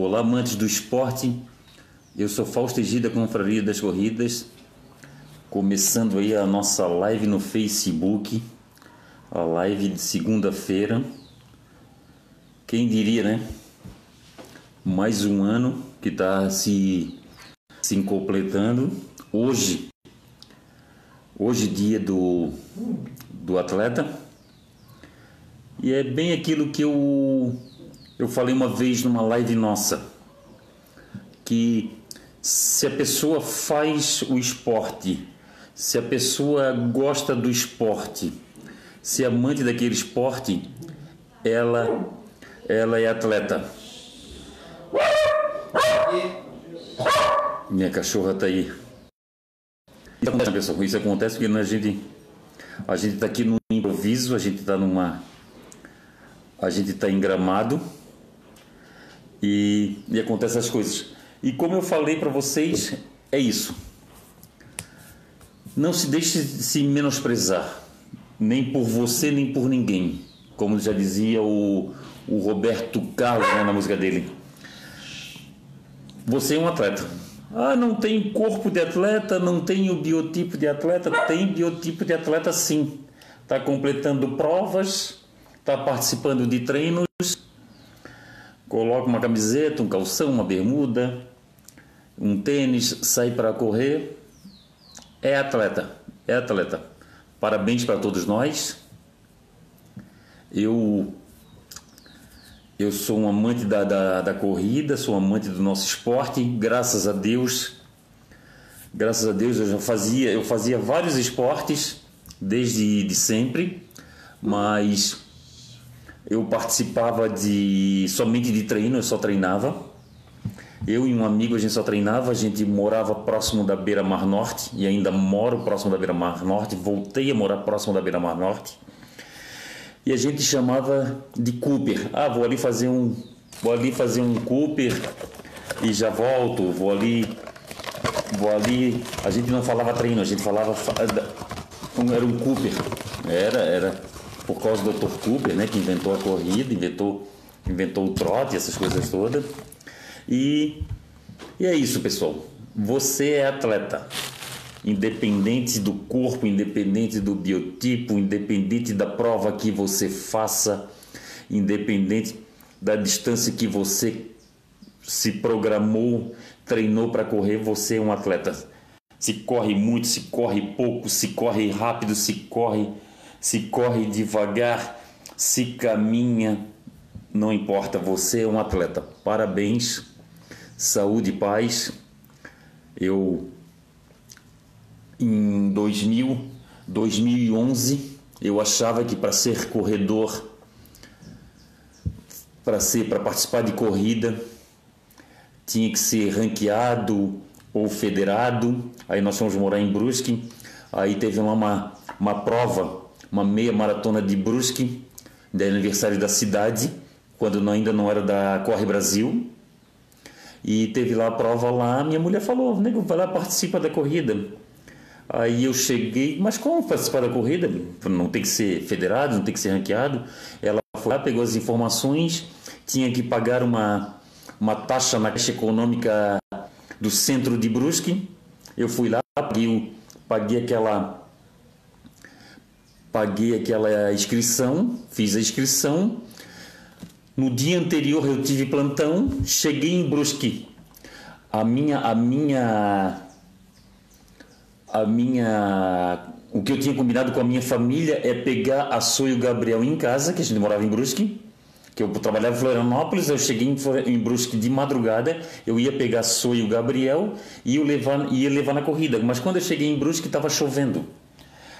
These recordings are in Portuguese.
Olá, amantes do esporte. Eu sou Fausto Egida, Confraria das Corridas. Começando aí a nossa live no Facebook. A live de segunda-feira. Quem diria, né? Mais um ano que está se, se completando. Hoje, hoje dia do, do atleta. E é bem aquilo que eu eu falei uma vez numa live nossa que se a pessoa faz o esporte, se a pessoa gosta do esporte, se é amante daquele esporte, ela ela é atleta. Minha cachorra tá aí. Isso acontece, pessoal. Isso acontece porque a gente a gente tá aqui no improviso, a gente tá numa a gente tá em gramado e, e acontecem as coisas. E como eu falei para vocês, é isso. Não se deixe se menosprezar, nem por você, nem por ninguém. Como já dizia o, o Roberto Carlos né, na música dele. Você é um atleta. Ah, não tem corpo de atleta, não tem o biotipo de atleta. Tem biotipo de atleta sim. Está completando provas, está participando de treinos coloca uma camiseta, um calção, uma bermuda, um tênis, sai para correr, é atleta, é atleta. Parabéns para todos nós. Eu eu sou um amante da, da, da, corrida, sou um amante do nosso esporte, graças a Deus. Graças a Deus eu já fazia, eu fazia vários esportes desde de sempre, mas eu participava de somente de treino, eu só treinava. Eu e um amigo a gente só treinava, a gente morava próximo da Beira Mar Norte e ainda moro próximo da Beira Mar Norte, voltei a morar próximo da Beira Mar Norte. E a gente chamava de Cooper. Ah, vou ali fazer um vou ali fazer um Cooper e já volto, vou ali vou ali, a gente não falava treino, a gente falava era um Cooper. Era era por causa do Dr. Cooper, né, que inventou a corrida, inventou, inventou o trote, essas coisas todas. E, e é isso, pessoal. Você é atleta. Independente do corpo, independente do biotipo, independente da prova que você faça, independente da distância que você se programou, treinou para correr, você é um atleta. Se corre muito, se corre pouco, se corre rápido, se corre se corre devagar, se caminha, não importa, você é um atleta. Parabéns, saúde e paz. Eu em 2000, 2011, eu achava que para ser corredor, para ser para participar de corrida, tinha que ser ranqueado ou federado. Aí nós fomos morar em Brusque. Aí teve uma, uma prova uma meia maratona de Brusque, de aniversário da cidade, quando ainda não era da Corre Brasil. E teve lá a prova lá, minha mulher falou, nego, vai lá, participa da corrida. Aí eu cheguei, mas como participar da corrida? Não tem que ser federado, não tem que ser ranqueado. Ela foi lá, pegou as informações, tinha que pagar uma, uma taxa na caixa econômica do centro de Brusque. Eu fui lá, paguei, paguei aquela paguei aquela inscrição, fiz a inscrição. No dia anterior eu tive plantão, cheguei em Brusque. A minha a minha a minha o que eu tinha combinado com a minha família é pegar a Sô e o Gabriel em casa, que a gente morava em Brusque, que eu trabalhava em Florianópolis, eu cheguei em Brusque de madrugada, eu ia pegar a Sô e o Gabriel e ia levar, ia levar na corrida, mas quando eu cheguei em Brusque estava chovendo.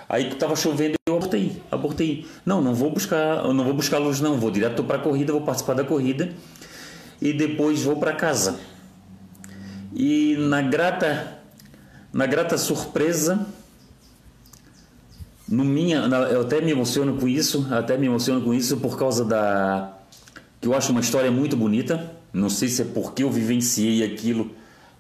Aí estava chovendo eu abortei, abortei. Não, não vou buscar, não vou buscar luz não, vou direto para a corrida, vou participar da corrida e depois vou para casa. E na grata na grata surpresa no minha, eu até me emociono com isso, até me emociono com isso por causa da que eu acho uma história muito bonita. Não sei se é porque eu vivenciei aquilo,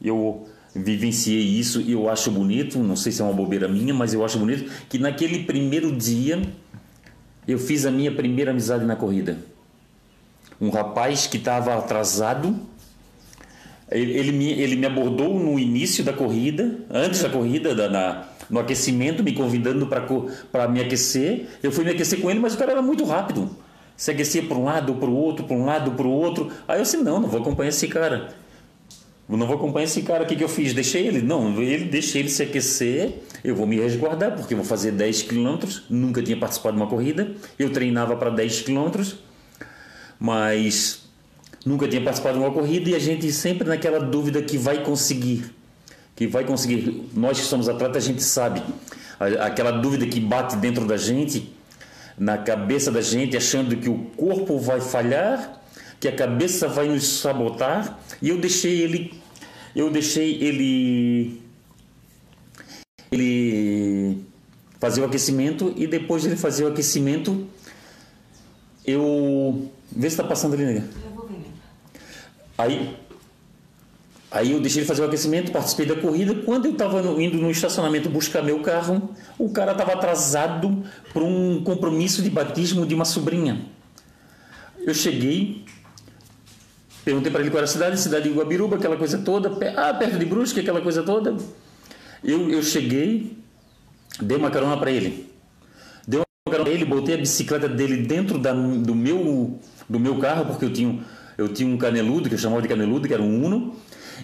eu vivenciei isso e eu acho bonito, não sei se é uma bobeira minha, mas eu acho bonito que naquele primeiro dia eu fiz a minha primeira amizade na corrida. Um rapaz que estava atrasado, Ele, ele, me, ele me abordou no início da corrida, antes da corrida, da, na, no aquecimento, me convidando para me aquecer. Eu fui me aquecer com ele, mas o cara era muito rápido. Se aquecia para um lado, para o outro, para um lado, para o outro. Aí eu disse: não, não vou acompanhar esse cara. Não vou acompanhar esse cara. O que, que eu fiz? Deixei ele? Não, ele deixei ele se aquecer. Eu vou me resguardar, porque eu vou fazer 10 quilômetros. Nunca tinha participado de uma corrida. Eu treinava para 10 quilômetros, mas nunca tinha participado de uma corrida. E a gente sempre naquela dúvida que vai conseguir. Que vai conseguir. Nós que somos atletas, a gente sabe. Aquela dúvida que bate dentro da gente, na cabeça da gente, achando que o corpo vai falhar que a cabeça vai nos sabotar e eu deixei ele eu deixei ele ele fazer o aquecimento e depois de ele fazer o aquecimento eu vê se está passando ali né? aí aí eu deixei ele fazer o aquecimento participei da corrida. Quando eu estava indo no estacionamento buscar meu carro o cara estava atrasado para um compromisso de batismo de uma sobrinha. Eu cheguei Perguntei para ele qual era a cidade, cidade de Guabiruba, aquela coisa toda. Ah, perto de Brusque, aquela coisa toda. Eu, eu cheguei, dei uma carona para ele. Dei uma carona para ele, botei a bicicleta dele dentro da, do, meu, do meu carro, porque eu tinha, eu tinha um caneludo, que eu chamava de caneludo, que era um Uno.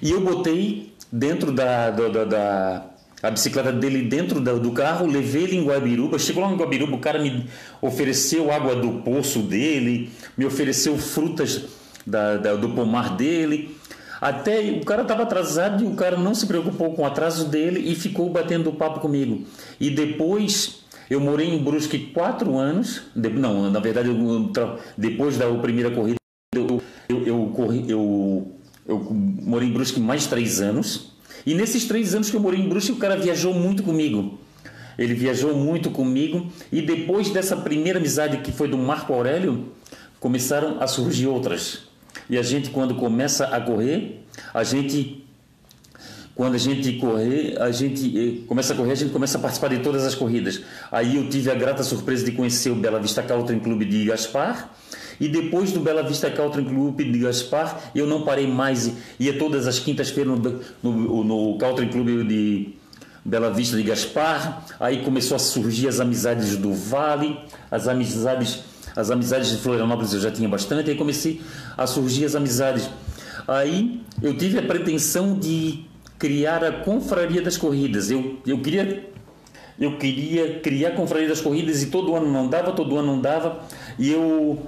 E eu botei dentro da, da, da, da a bicicleta dele dentro do carro, levei ele em Guabiruba. Chegou lá em Guabiruba, o cara me ofereceu água do poço dele, me ofereceu frutas da, da, do pomar dele. Até o cara estava atrasado e o cara não se preocupou com o atraso dele e ficou batendo papo comigo. E depois eu morei em Brusque quatro anos. De, não, na verdade, eu, depois da primeira corrida, eu, eu, eu, corri, eu, eu morei em Brusque mais três anos. E nesses três anos que eu morei em Brusque, o cara viajou muito comigo. Ele viajou muito comigo. E depois dessa primeira amizade que foi do Marco Aurélio, começaram a surgir outras. E a gente, quando começa a correr, a gente quando a gente correr, a gente eh, começa a correr, a gente começa a participar de todas as corridas. Aí eu tive a grata surpresa de conhecer o Bela Vista Country Club de Gaspar. E depois do Bela Vista Country Club de Gaspar, eu não parei mais. Ia todas as quintas-feiras no, no, no Country Club de Bela Vista de Gaspar. Aí começou a surgir as amizades do Vale, as amizades as amizades de Florianópolis eu já tinha bastante, aí comecei a surgir as amizades. Aí eu tive a pretensão de criar a confraria das corridas. Eu, eu queria eu queria criar a confraria das corridas e todo ano não dava, todo ano não dava. E eu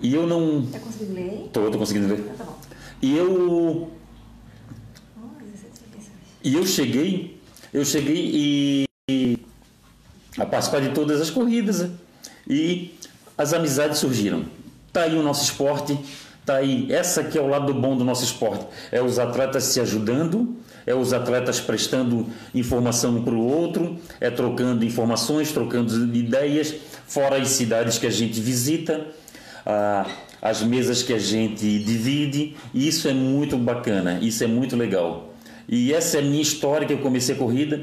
e eu não Tá conseguindo ler? Tô, tô conseguindo ver. Ah, tá bom. E eu 17 pensões. e eu cheguei, eu cheguei e, e a participar de todas as corridas e as amizades surgiram. Tá aí o nosso esporte, tá aí. Essa que é o lado bom do nosso esporte. É os atletas se ajudando, é os atletas prestando informação um para o outro, é trocando informações, trocando ideias, fora as cidades que a gente visita, as mesas que a gente divide. Isso é muito bacana, isso é muito legal. E essa é a minha história que eu comecei a corrida.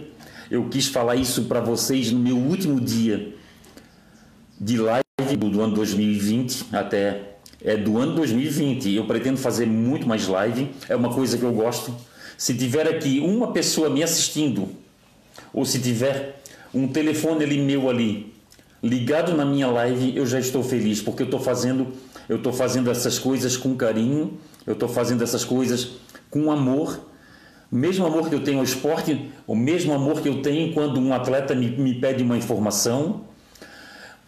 Eu quis falar isso para vocês no meu último dia de live do ano 2020 até é do ano 2020. Eu pretendo fazer muito mais live, é uma coisa que eu gosto. Se tiver aqui uma pessoa me assistindo, ou se tiver um telefone ali meu ali ligado na minha live, eu já estou feliz, porque eu estou fazendo, eu estou fazendo essas coisas com carinho, eu estou fazendo essas coisas com amor. Mesmo amor que eu tenho ao esporte, o mesmo amor que eu tenho quando um atleta me, me pede uma informação,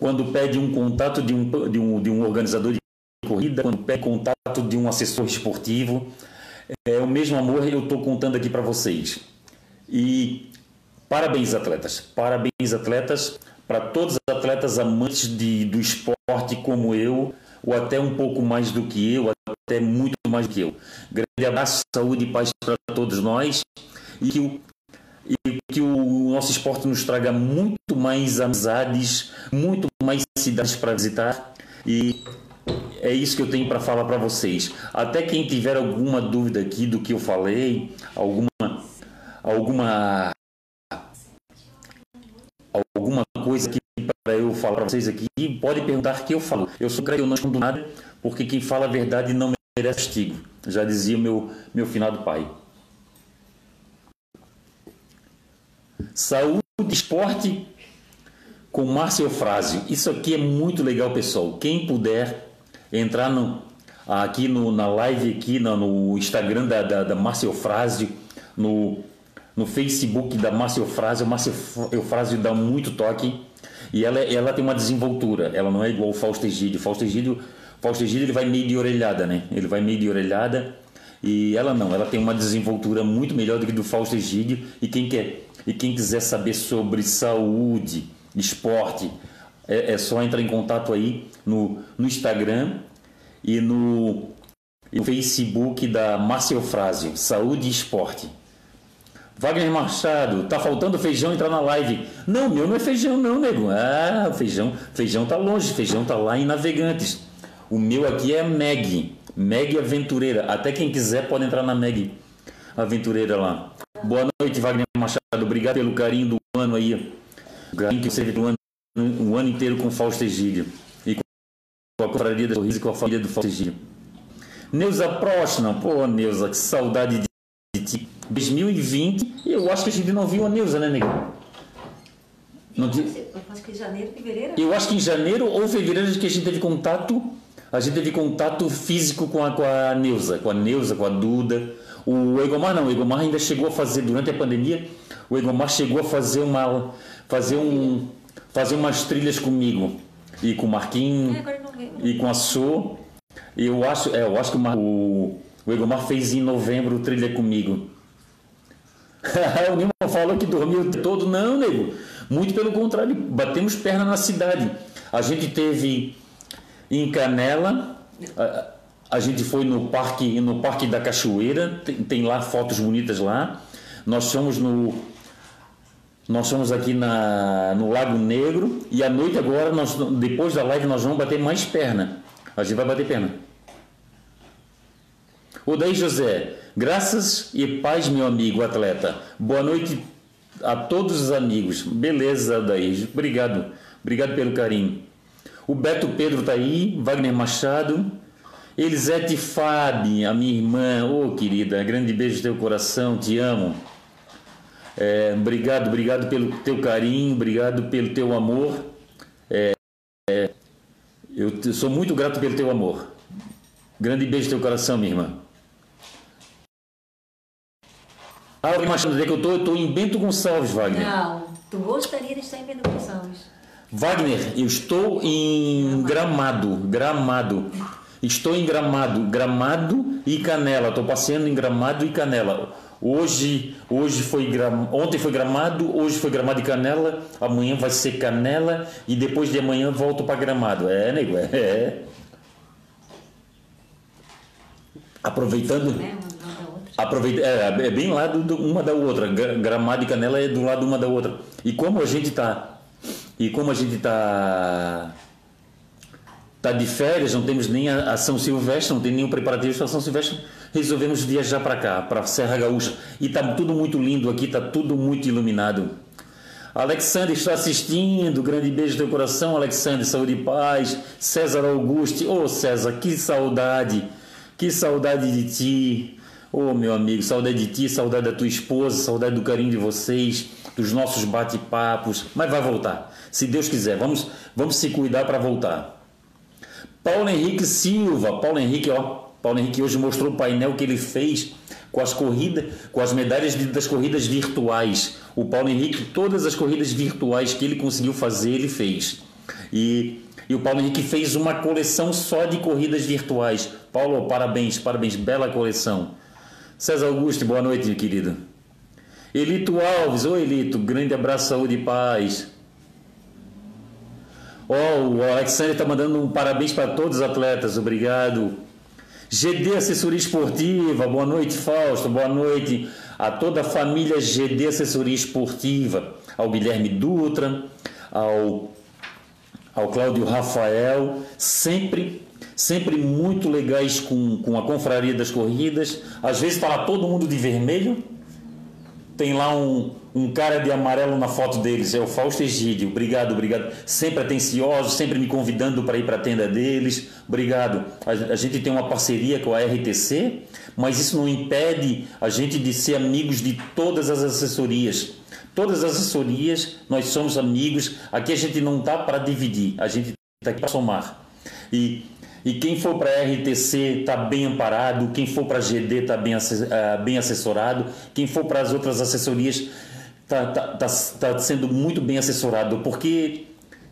quando pede um contato de um, de um, de um organizador de corrida, quando pede contato de um assessor esportivo. É o mesmo amor que eu estou contando aqui para vocês. E parabéns, atletas. Parabéns, atletas, para todos os atletas amantes de, do esporte como eu, ou até um pouco mais do que eu, até muito mais do que eu. Grande abraço, saúde e paz para todos nós. E que o e que o nosso esporte nos traga muito mais amizades, muito mais cidades para visitar e é isso que eu tenho para falar para vocês. Até quem tiver alguma dúvida aqui do que eu falei, alguma alguma alguma coisa aqui para eu falar para vocês aqui, pode perguntar que eu falo. Eu sou crente, eu não escondo nada, porque quem fala a verdade não merece castigo. Já dizia meu, meu finado pai. Saúde, esporte com Márcio Eufrásio. Isso aqui é muito legal, pessoal. Quem puder entrar no, aqui no, na live aqui no, no Instagram da, da, da Márcia Eufrásio, no, no Facebook da Márcia Eufrásio, a Márcia Eufrásio dá muito toque e ela, ela tem uma desenvoltura, ela não é igual o Fausto Egídio. Fausto Egídio, Fausto Egídio ele vai meio de orelhada, né? Ele vai meio de orelhada e ela não, ela tem uma desenvoltura muito melhor do que do Fausto Egídio e quem quer e quem quiser saber sobre saúde, esporte, é, é só entrar em contato aí no, no Instagram e no, e no Facebook da Márcia Eufrásio, Saúde e Esporte. Wagner Machado, tá faltando feijão entrar na live. Não, meu não é feijão não, nego. Ah, feijão, feijão tá longe, feijão tá lá em Navegantes. O meu aqui é Meg, Meg Aventureira. Até quem quiser pode entrar na Meg Aventureira lá. Boa noite, Wagner Machado. Obrigado pelo carinho do ano aí. O carinho que você do ano, o ano inteiro com Fausto Egílio. E com a confraria da Sorriso e com a família do Fausto Egílio. Neuza Próxima, pô, Neuza, que saudade de ti. 2020, eu acho que a gente não viu a Neuza, né, nego? Não, eu acho que em janeiro, fevereiro. Eu acho que em janeiro ou fevereiro que a gente teve contato, a gente teve contato físico com a, com a Neuza, com a Neuza, com a Duda. O Egomar não, o Egomar ainda chegou a fazer durante a pandemia, o Egomar chegou a fazer uma fazer um fazer umas trilhas comigo e com o Marquinhos É, e com a Sô. Eu acho, é, eu acho que o, o, Egomar fez em novembro trilha comigo. o Nilma falou que dormiu todo. Não, nego. Muito pelo contrário, batemos perna na cidade. A gente teve em Canela, a, a gente foi no parque, no parque da Cachoeira, tem, tem lá fotos bonitas lá. Nós fomos no nós fomos aqui na, no Lago Negro e à noite agora, nós, depois da live, nós vamos bater mais perna. A gente vai bater perna. O daí José, graças e paz, meu amigo atleta. Boa noite a todos os amigos. Beleza, daí. Obrigado. Obrigado pelo carinho. O Beto Pedro tá aí, Wagner Machado. Elisete Fabi, a minha irmã. Ô, querida, grande beijo no teu coração, te amo. É, obrigado, obrigado pelo teu carinho, obrigado pelo teu amor. É, é, eu sou muito grato pelo teu amor. Grande beijo no teu coração, minha irmã. Ah, onde é que eu tô? Eu tô em Bento Gonçalves, Wagner. Não, tu gostaria de estar em Pedro Gonçalves. Wagner, eu estou em Gramado, Gramado. Estou em Gramado, Gramado e Canela. Estou passeando em Gramado e Canela. Hoje, hoje foi Gram... ontem foi Gramado, hoje foi Gramado e Canela. Amanhã vai ser Canela e depois de amanhã volto para Gramado. É, nego, é. é. Aproveitando, outra. Aproveita, é, é bem lado do- uma da outra. Gra- Gramado e Canela é do lado uma da outra. E como a gente tá e como a gente tá tá de férias, não temos nem a, São Silvestre, não tem nenhum preparativo para São Silvestre, resolvemos viajar para cá, para Serra Gaúcha. E tá tudo muito lindo aqui, tá tudo muito iluminado. Alexandre está assistindo, grande beijo no teu coração, Alexandre, saúde e paz. César Auguste, ô César, que saudade, que saudade de ti. Ô meu amigo, saudade de ti, saudade da tua esposa, saudade do carinho de vocês, dos nossos bate-papos. Mas vai voltar, se Deus quiser, vamos, vamos se cuidar para voltar. Paulo Henrique Silva, Paulo Henrique, ó, Paulo Henrique hoje mostrou o painel que ele fez com as corridas, com as medalhas das corridas virtuais. O Paulo Henrique, todas as corridas virtuais que ele conseguiu fazer, ele fez. E, e o Paulo Henrique fez uma coleção só de corridas virtuais. Paulo, parabéns, parabéns, bela coleção. César Augusto, boa noite, querido. Elito Alves, oi Elito, grande abraço, saúde e paz. Ó, o Alexandre está mandando um parabéns para todos os atletas, obrigado. GD Assessoria Esportiva, boa noite, Fausto, boa noite a toda a família GD Assessoria Esportiva, ao Guilherme Dutra, ao, ao Cláudio Rafael, sempre, sempre muito legais com, com a confraria das corridas. Às vezes está lá todo mundo de vermelho, tem lá um, um cara de amarelo na foto deles, é o Fausto Egídio. Obrigado, obrigado. Sempre atencioso, sempre me convidando para ir para a tenda deles. Obrigado. A, a, gente tem uma parceria com a RTC, mas isso não impede a gente de ser amigos de todas as assessorias. Todas as assessorias, nós somos amigos. Aqui a gente não está para dividir, a gente está aqui para somar. E e quem for para RTC está bem amparado, quem for para GD está bem, ah, bem assessorado, quem for para as outras assessorias está tá, tá, tá sendo muito bem assessorado, porque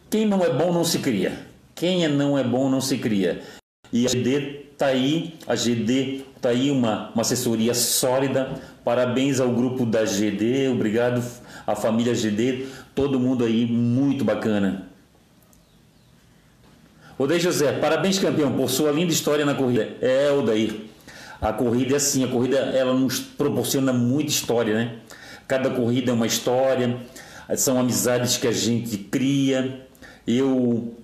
quem não é bom não se cria. Quem é não é bom não se cria. E a GD está aí, a GD está aí uma, uma assessoria sólida. Parabéns ao grupo da GD, obrigado à família GD, todo mundo aí muito bacana. Odair José, parabéns campeão por sua linda história na corrida. É, Odair, a corrida é assim, a corrida ela nos proporciona muita história, né? Cada corrida é uma história, são amizades que a gente cria. Eu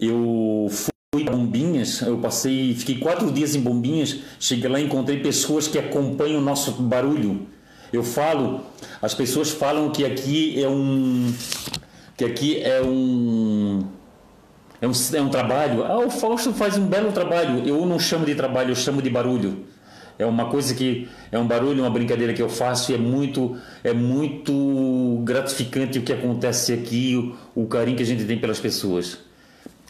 eu fui a Bombinhas, eu passei, fiquei quatro dias em Bombinhas, cheguei lá e encontrei pessoas que acompanham o nosso barulho. Eu falo, as pessoas falam que aqui é um que aqui é um é um, é um trabalho. Ah, o Fausto faz um belo trabalho. Eu não chamo de trabalho, eu chamo de barulho. É uma coisa que é um barulho, uma brincadeira que eu faço e é muito é muito gratificante o que acontece aqui, o, o carinho que a gente tem pelas pessoas.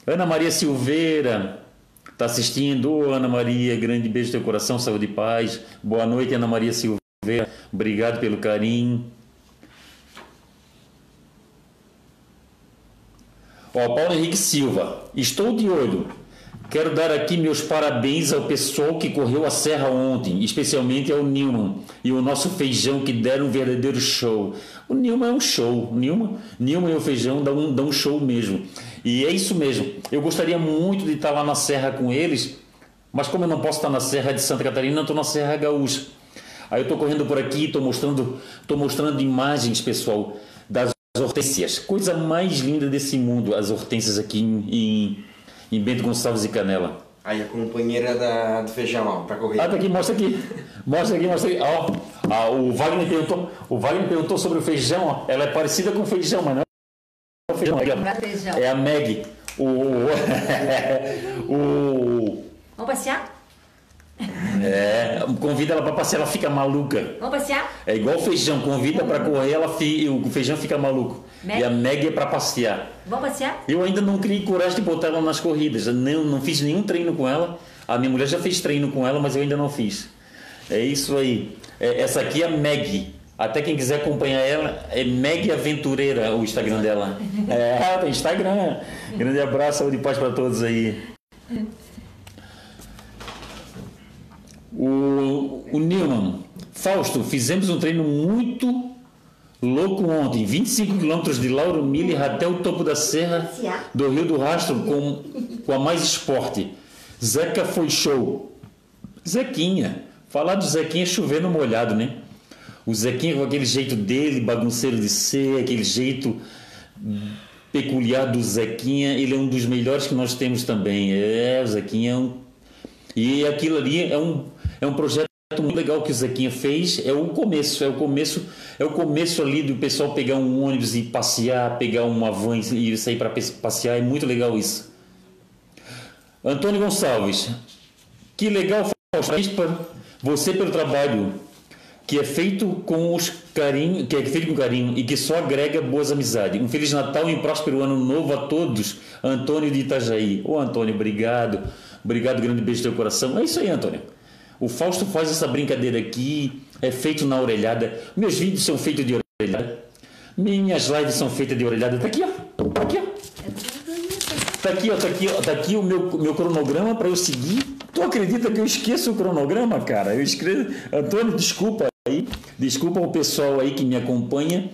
Ana Maria Silveira está assistindo. Ô, Ana Maria, grande beijo no teu coração, saúde e paz. Boa noite, Ana Maria Silveira. Obrigado pelo carinho. Ó, Paulo Henrique Silva, estou de olho. Quero dar aqui meus parabéns ao pessoal que correu a serra ontem, especialmente ao Nilman e o nosso feijão que deram um verdadeiro show. O Nilman é um show, Nilman, Nilman e o feijão dão um, dão um show mesmo. E é isso mesmo. Eu gostaria muito de estar lá na serra com eles, mas como eu não posso estar na serra de Santa Catarina, estou na Serra Gaúcha. Aí eu estou correndo por aqui, estou mostrando, tô mostrando imagens, pessoal, das hortênsias. Coisa mais linda desse mundo, as hortênsias aqui em, em, Bento Gonçalves e Canela. Aí a companheira da, do feijão, ó, pra correr. Ah, tá aqui, mostra aqui. Mostra aqui, mostra aqui. Ó, ah, o Wagner perguntou, o Wagner perguntou sobre o feijão, ó. Ela é parecida com o feijão, mas não é o feijão. É, é a Meg. O, o, Vamos passear? É, convida ela para passear, ela fica maluca. Vamos passear? É igual feijão, convida para correr, ela fi, o feijão fica maluco. Meg? E a Meg é para passear. Vamos passear? Eu ainda não criei coragem de botar ela nas corridas. Não, não fiz nenhum treino com ela. A minha mulher já fez treino com ela, mas eu ainda não fiz. É isso aí. É, essa aqui é a Meg. Até quem quiser acompanhar ela, é Meg Aventureira o Instagram dela. É, tem Instagram. Grande abraço, saúde e paz para todos aí. O, o Newman, Fausto, fizemos um treino muito louco ontem, 25 quilômetros de Lauro Miller até o topo da serra do Rio do Rastro com, com a mais esporte. Zeca foi show. Zequinha, falar do Zequinha é chover no molhado, né? O Zequinha com aquele jeito dele, bagunceiro de ser, aquele jeito peculiar do Zequinha, ele é um dos melhores que nós temos também. É, o Zequinha é um. E aquilo ali é um é um projeto muito legal que o Zequinha fez. É o começo, é o começo, é o começo ali do pessoal pegar um ônibus e passear, pegar uma van e sair para passear. É muito legal isso. Antônio Gonçalves, que legal, Fausto, você pelo trabalho que é feito com os carinho, que é feito com carinho e que só agrega boas amizades. Um feliz Natal e um próspero ano novo a todos. Antônio de Itajaí. Ô Antônio, obrigado. Obrigado, grande beijo no teu coração. É isso aí, Antônio. O Fausto faz essa brincadeira aqui, é feito na orelhada. Meus vídeos são feitos de orelhada. Minhas lives são feitas de orelhada. Tá aqui, ó. Tá aqui, ó. Tá aqui, ó. Tá aqui, ó. Tá aqui o meu, meu cronograma para eu seguir. Tu acredita que eu esqueço o cronograma, cara? Eu escrevo. Antônio, desculpa aí. Desculpa o pessoal aí que me acompanha.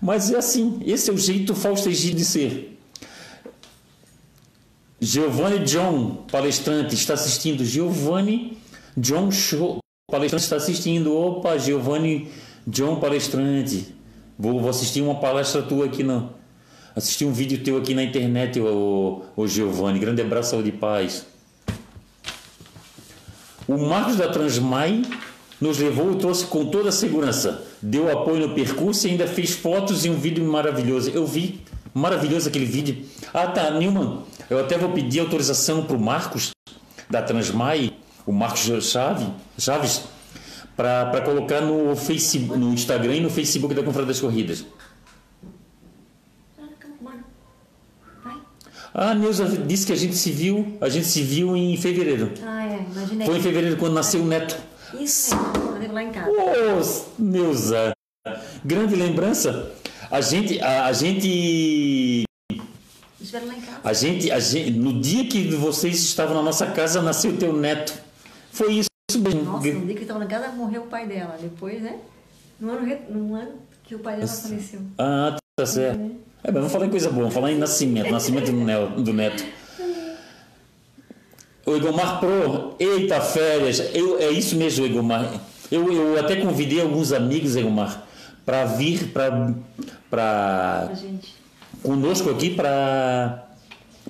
Mas é assim, esse é o jeito Fausto Egídio de ser. Giovanni John, palestrante, está assistindo. Giovanni John Show, palestrante está assistindo. Opa, Giovanni John palestrante. Vou, vou assistir uma palestra tua aqui não. Assistir um vídeo teu aqui na internet, o, o Giovanni. Grande abraço, saúde e paz. O Marcos da Transmai nos levou e trouxe com toda a segurança. Deu apoio no percurso e ainda fez fotos e um vídeo maravilhoso. Eu vi, maravilhoso aquele vídeo. Ah, tá, Nilman, eu até vou pedir autorização para o Marcos, da Transmai, o Marcos Chave, Chaves, para colocar no, Facebook, no Instagram e no Facebook da Confraria das Corridas. Ah, Neuza disse que a gente se viu, a gente se viu em fevereiro. Ah, é, imaginei. Foi em fevereiro quando nasceu o neto. Isso mesmo, lá em casa. Ô, Neuza, grande lembrança. A gente, a, a gente. A gente, a gente, no dia que vocês estavam na nossa casa, nasceu teu neto. Foi isso mesmo. Nossa, no dia que estava na casa, morreu o pai dela. Depois, né? No ano, no ano que o pai dela faleceu. Ah, tá certo. É, mas vamos falar em coisa boa, vamos falar em nascimento, nascimento do, neto. O Egomar Pro, eita férias, eu, é isso mesmo, Egomar. Eu, eu até convidei alguns amigos, Egomar, para vir para gente. conosco aqui para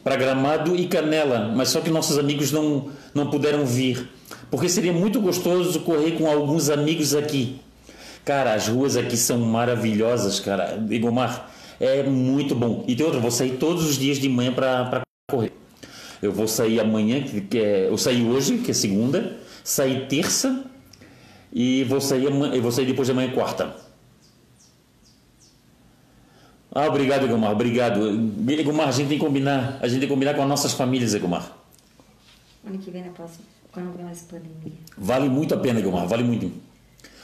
para Gramado e Canela, mas só que nossos amigos não não puderam vir, porque seria muito gostoso correr com alguns amigos aqui. Cara, as ruas aqui são maravilhosas, cara. Igomar, é muito bom. E tem outra, vou sair todos os dias de manhã para correr. Eu vou sair amanhã, que é, eu saí hoje, que é segunda, saí terça e vou sair eu vou sair depois de amanhã quarta. Ah, obrigado, Egomar, obrigado. Egomar, a gente tem que combinar, a gente tem que combinar com as nossas famílias, Egomar. Ano que vem, na próxima. Não mais pandemia. Vale muito a pena, Egomar, vale muito.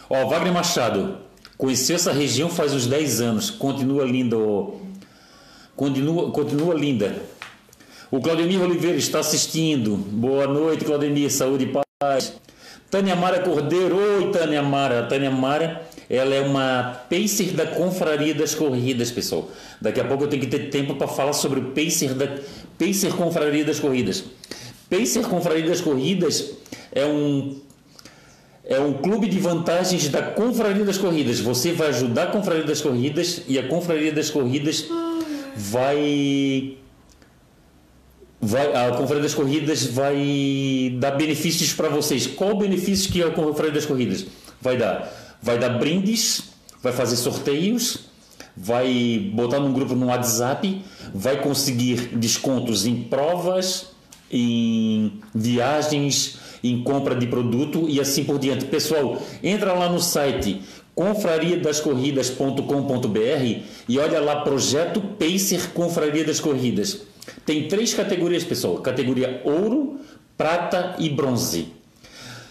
Ó, Wagner Machado, conheceu essa região faz uns 10 anos, continua linda, ó. continua, continua linda. O Claudemir Oliveira está assistindo. Boa noite, Claudemir, saúde e paz. Tânia Mara Cordeiro, oi Tânia Mara. A Tânia Mara, ela é uma pacer da Confraria das Corridas, pessoal. Daqui a pouco eu tenho que ter tempo para falar sobre o pacer da Pacer Confraria das Corridas. Pacer Confraria das Corridas é um é um clube de vantagens da Confraria das Corridas. Você vai ajudar a Confraria das Corridas e a Confraria das Corridas vai vai a Confraria das Corridas vai dar benefícios para vocês. Qual o benefício que a Confraria das Corridas vai dar? Vai dar brindes, vai fazer sorteios, vai botar num grupo no WhatsApp, vai conseguir descontos em provas, em viagens, em compra de produto e assim por diante. Pessoal, entra lá no site confrariadascorridas.com.br e olha lá projeto Pacer Confraria das Corridas. Tem três categorias, pessoal: categoria ouro, prata e bronze.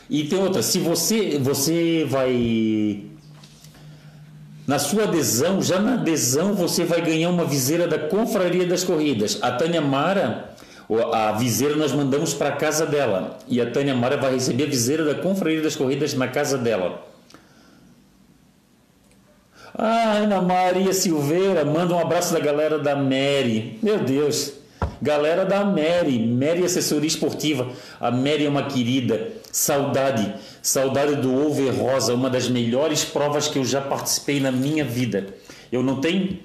E tem outra, se você você vai na sua adesão, já na adesão você vai ganhar uma viseira da Confraria das Corridas. A Tânia Mara, a viseira nós mandamos para a casa dela. E a Tânia Mara vai receber a viseira da Confraria das Corridas na casa dela. Ah, Ana Maria Silveira, manda um abraço da galera da Mary. Meu Deus. Galera da Mary, Mary Assessoria Esportiva. A Mary é uma querida. Saudade. Saudade do Over Rosa, uma das melhores provas que eu já participei na minha vida. Eu não tenho.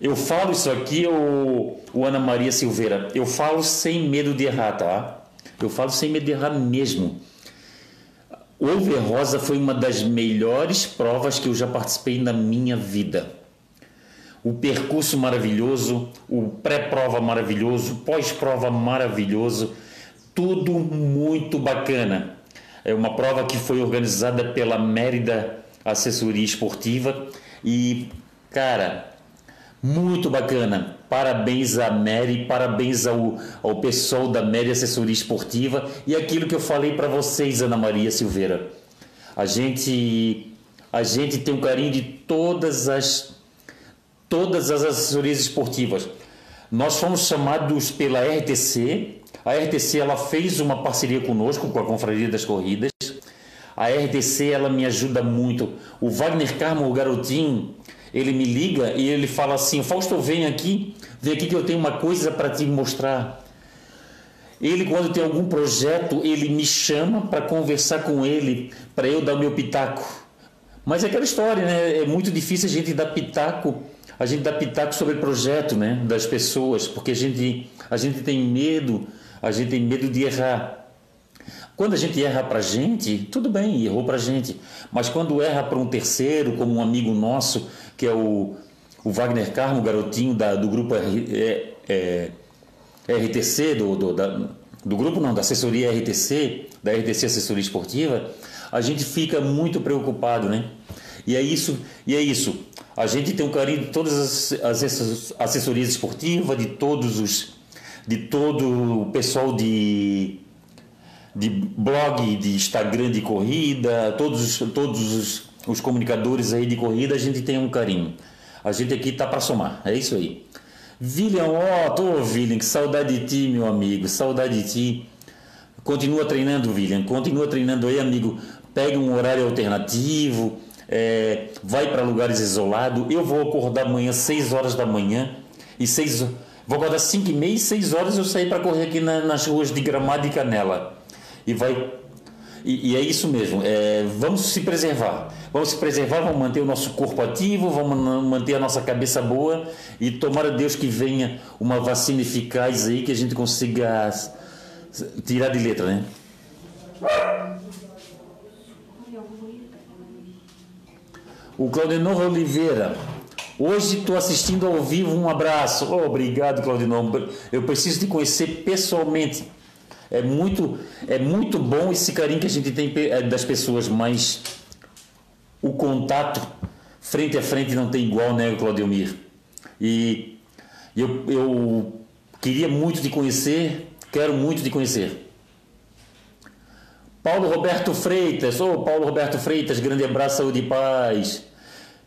Eu falo isso aqui, o, o Ana Maria Silveira. Eu falo sem medo de errar, tá? Eu falo sem medo de errar mesmo. O Rosa foi uma das melhores provas que eu já participei na minha vida. O percurso maravilhoso, o pré-prova maravilhoso, pós-prova maravilhoso, tudo muito bacana. É uma prova que foi organizada pela Mérida Assessoria Esportiva e, cara, muito bacana. Parabéns à Mary, parabéns ao, ao pessoal da Mary Assessoria Esportiva e aquilo que eu falei para vocês, Ana Maria Silveira. A gente, a gente tem um carinho de todas as, todas as assessorias esportivas. Nós fomos chamados pela RTC. A RTC ela fez uma parceria conosco com a Confraria das Corridas. A RTC ela me ajuda muito. O Wagner Carmo, o garotinho, ele me liga e ele fala assim: Fausto, vem aqui, vem aqui que eu tenho uma coisa para te mostrar. Ele, quando tem algum projeto, ele me chama para conversar com ele, para eu dar meu pitaco. Mas é aquela história, né? É muito difícil a gente dar pitaco, a gente dar pitaco sobre projeto, né? Das pessoas, porque a gente, a gente tem medo, a gente tem medo de errar. Quando a gente erra pra gente, tudo bem, errou pra gente. Mas quando erra para um terceiro, como um amigo nosso, que é o, o Wagner Carmo, garotinho da, do grupo R, é, é, RTC, do, do, da, do grupo não, da assessoria RTC, da RTC Assessoria Esportiva, a gente fica muito preocupado, né? E é isso, e é isso. A gente tem um carinho de todas as, as assessorias esportivas, de todos os de todo o pessoal de de blog, de Instagram de corrida, todos, todos os, os comunicadores aí de corrida, a gente tem um carinho. A gente aqui tá para somar, é isso aí. William Otto, oh, William, que saudade de ti, meu amigo, saudade de ti. Continua treinando, William, continua treinando aí, amigo. Pega um horário alternativo, é, vai para lugares isolados. Eu vou acordar amanhã 6 horas da manhã e 6 Vou acordar 5 e meia e 6 horas eu sair para correr aqui na, nas ruas de Gramado e Canela. E vai e, e, é isso mesmo. É, vamos se preservar. Vamos se preservar, vamos manter o nosso corpo ativo, vamos manter a nossa cabeça boa e tomara Deus que venha uma vacina eficaz aí que a gente consiga tirar de letra, né? O Claudinor Oliveira. Hoje estou assistindo ao vivo, um abraço. Oh, obrigado, Claudinor. Eu preciso te conhecer pessoalmente. É muito, é muito bom esse carinho que a gente tem é, das pessoas, mas o contato frente a frente não tem igual, né, Claudiomir? E eu, eu queria muito te conhecer, quero muito te conhecer. Paulo Roberto Freitas, ô oh, Paulo Roberto Freitas, grande abraço, saúde e paz.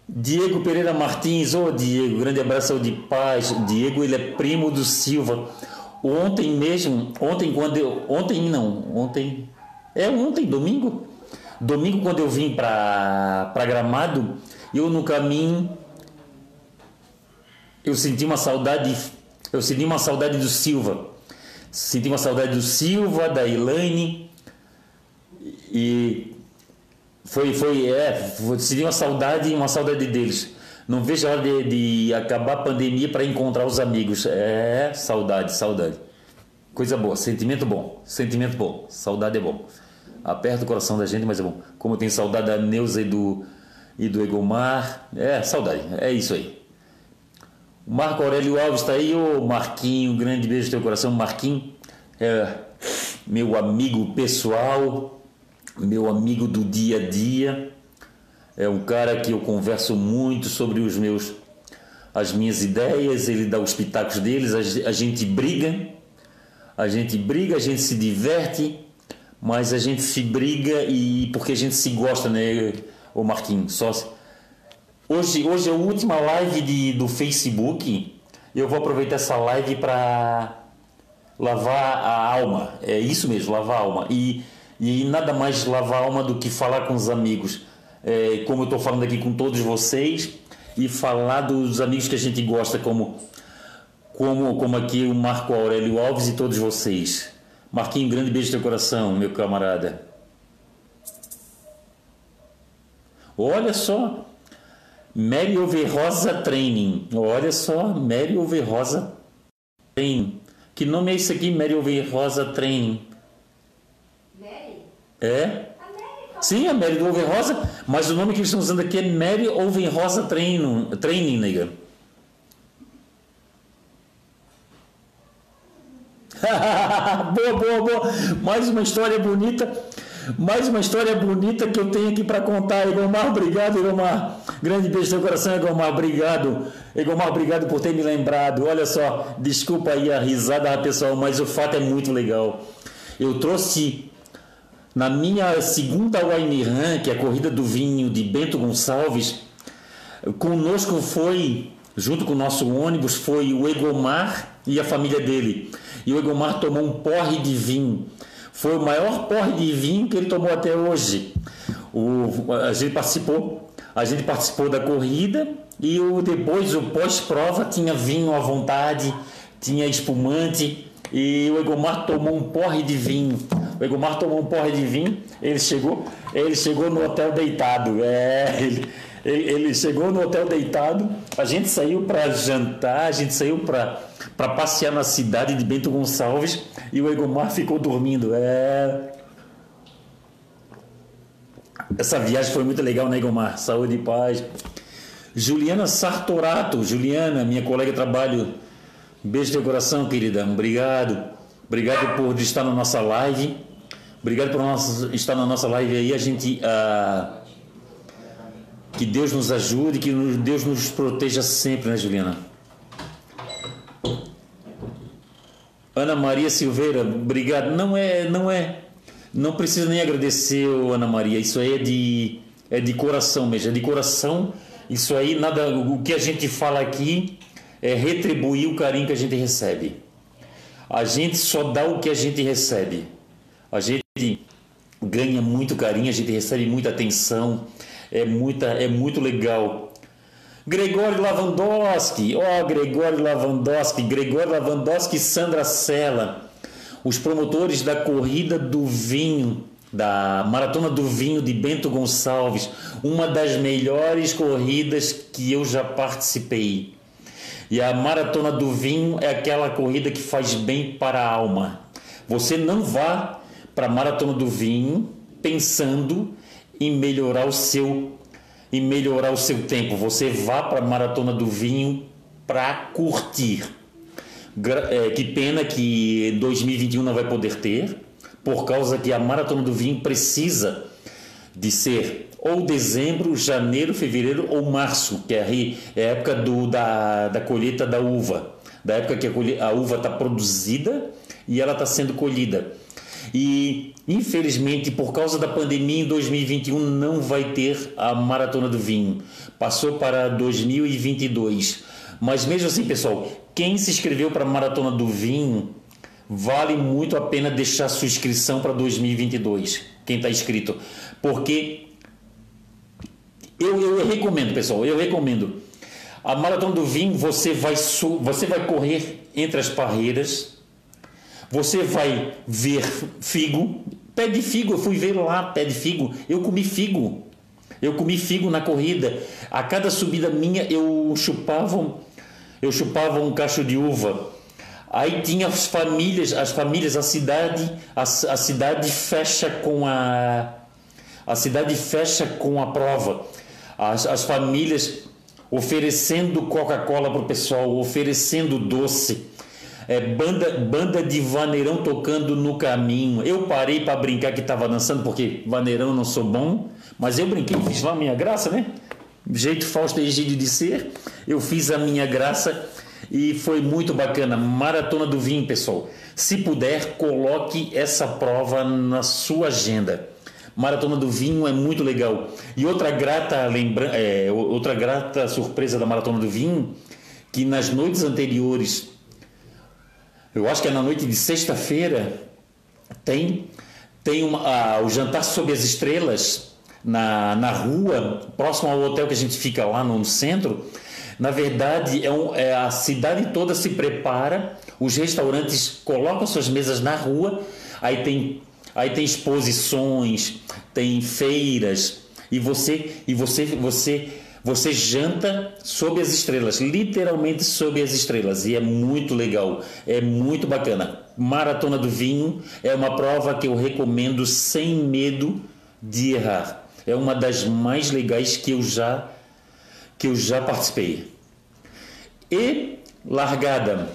Diego Pereira Martins, ô oh, Diego, grande abraço, saúde e paz. Diego, ele é primo do Silva. Ontem mesmo, ontem quando eu, ontem não, ontem, é ontem, domingo, domingo quando eu vim para Gramado, eu no caminho, eu senti uma saudade, eu senti uma saudade do Silva, senti uma saudade do Silva, da Elaine, e foi, foi, é, senti uma saudade, uma saudade deles. Não vejo a hora de, de acabar a pandemia para encontrar os amigos. É saudade, saudade. Coisa boa, sentimento bom, sentimento bom. Saudade é bom. Aperta o coração da gente, mas é bom. Como eu tenho saudade da Neuza e do, e do Egomar. É, saudade, é isso aí. O Marco Aurélio Alves está aí, ô Marquinho, grande beijo no teu coração, Marquinho. É, meu amigo pessoal, meu amigo do dia a dia é um cara que eu converso muito sobre os meus as minhas ideias, ele dá os pitacos deles, a, gente briga, a gente briga, a gente se diverte, mas a gente se briga e porque a gente se gosta, né, o Marquinhos? Só hoje, hoje é a última live de, do Facebook. Eu vou aproveitar essa live para lavar a alma. É isso mesmo, lavar a alma. E, e nada mais lavar a alma do que falar com os amigos é, como eu estou falando aqui com todos vocês, e falar dos amigos que a gente gosta, como, como, como aqui o Marco Aurélio Alves e todos vocês. Marquinho, grande beijo no teu coração, meu camarada. Olha só, Mary Overrosa Training. Olha só, Mary Overrosa Training. Que nome é esse aqui, Mary Overrosa Training? Mary? É? Sim, a Mary do Oven Rosa, mas o nome que eles estão usando aqui é Mary Oven Rosa Training, Training nega. boa, boa, boa. Mais uma história bonita. Mais uma história bonita que eu tenho aqui para contar. Egomar, obrigado, Egomar. Grande beijo no coração, Egomar. Obrigado. Egomar, obrigado por ter me lembrado. Olha só, desculpa aí a risada, pessoal, mas o fato é muito legal. Eu trouxe na minha segunda Wine Run, que é a corrida do vinho de Bento Gonçalves, conosco foi, junto com o nosso ônibus, foi o Egomar e a família dele. E o Egomar tomou um porre de vinho. Foi o maior porre de vinho que ele tomou até hoje. O, a gente participou, a gente participou da corrida e o, depois o pós-prova tinha vinho à vontade, tinha espumante e o Egomar tomou um porre de vinho. O Egomar tomou um porre de vinho, ele chegou, ele chegou no hotel deitado. É, ele, ele chegou no hotel deitado, a gente saiu para jantar, a gente saiu para passear na cidade de Bento Gonçalves e o Egomar ficou dormindo. É, Essa viagem foi muito legal, né, Gomar? Saúde e paz. Juliana Sartorato, Juliana, minha colega de trabalho. Beijo de coração, querida. Obrigado. Obrigado por estar na nossa live. Obrigado por nosso, estar na nossa live aí. A gente. Ah, que Deus nos ajude, que Deus nos proteja sempre, né, Juliana? Ana Maria Silveira, obrigado. Não é, não é, não precisa nem agradecer, Ana Maria. Isso aí é de, é de coração mesmo, é de coração. Isso aí, nada, o que a gente fala aqui é retribuir o carinho que a gente recebe. A gente só dá o que a gente recebe. A gente ganha muito carinho, a gente recebe muita atenção. É muita, é muito legal Gregório Lavandowski, ó, oh, Gregório Lavandowski, Gregório Lavandowski e Sandra Sela, os promotores da corrida do vinho, da Maratona do Vinho de Bento Gonçalves, uma das melhores corridas que eu já participei. E a Maratona do Vinho é aquela corrida que faz bem para a alma. Você não vá para a Maratona do Vinho pensando em melhorar o seu e melhorar o seu tempo. Você vá para a maratona do vinho para curtir. É, que pena que 2021 não vai poder ter, por causa que a maratona do vinho precisa de ser ou dezembro, janeiro, fevereiro ou março, que é a época do, da, da colheita da uva, da época que a, a uva está produzida e ela está sendo colhida. E infelizmente, por causa da pandemia, em 2021 não vai ter a Maratona do Vinho. Passou para 2022. Mas mesmo assim, pessoal, quem se inscreveu para a Maratona do Vinho, vale muito a pena deixar sua inscrição para 2022. Quem está inscrito. Porque eu, eu recomendo, pessoal, eu recomendo. A Maratona do Vinho, você vai, você vai correr entre as barreiras você vai ver figo, pé de figo, eu fui ver lá, pé de figo, eu comi figo. Eu comi figo na corrida. A cada subida minha eu chupava, eu chupava um cacho de uva. Aí tinha as famílias, as famílias, a cidade, a, a cidade fecha com a a cidade fecha com a prova. As, as famílias oferecendo Coca-Cola para o pessoal, oferecendo doce é, banda, banda de vaneirão tocando no caminho. Eu parei para brincar que estava dançando, porque vaneirão não sou bom, mas eu brinquei, fiz lá a minha graça, né? Jeito Fausto Egídio de ser, eu fiz a minha graça e foi muito bacana. Maratona do Vinho, pessoal. Se puder, coloque essa prova na sua agenda. Maratona do Vinho é muito legal. E outra grata lembra é, outra grata surpresa da Maratona do Vinho, que nas noites anteriores eu acho que é na noite de sexta-feira, tem, tem uma, ah, o jantar sob as estrelas na, na rua, próximo ao hotel que a gente fica lá no centro. Na verdade, é, um, é a cidade toda se prepara, os restaurantes colocam suas mesas na rua, aí tem, aí tem exposições, tem feiras, e você, e você, você você janta sob as estrelas, literalmente sob as estrelas, e é muito legal, é muito bacana. Maratona do Vinho é uma prova que eu recomendo sem medo de errar. É uma das mais legais que eu já que eu já participei. E largada.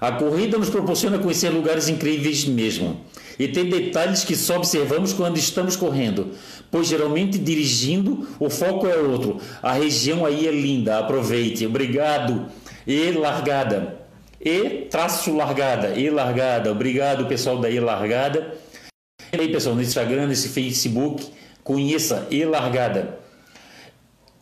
A corrida nos proporciona conhecer lugares incríveis mesmo. E tem detalhes que só observamos quando estamos correndo pois geralmente dirigindo o foco é outro. A região aí é linda, aproveite. Obrigado. E largada. E traço largada. E largada. Obrigado, pessoal da E largada. E aí, pessoal, no Instagram, nesse Facebook, conheça E largada.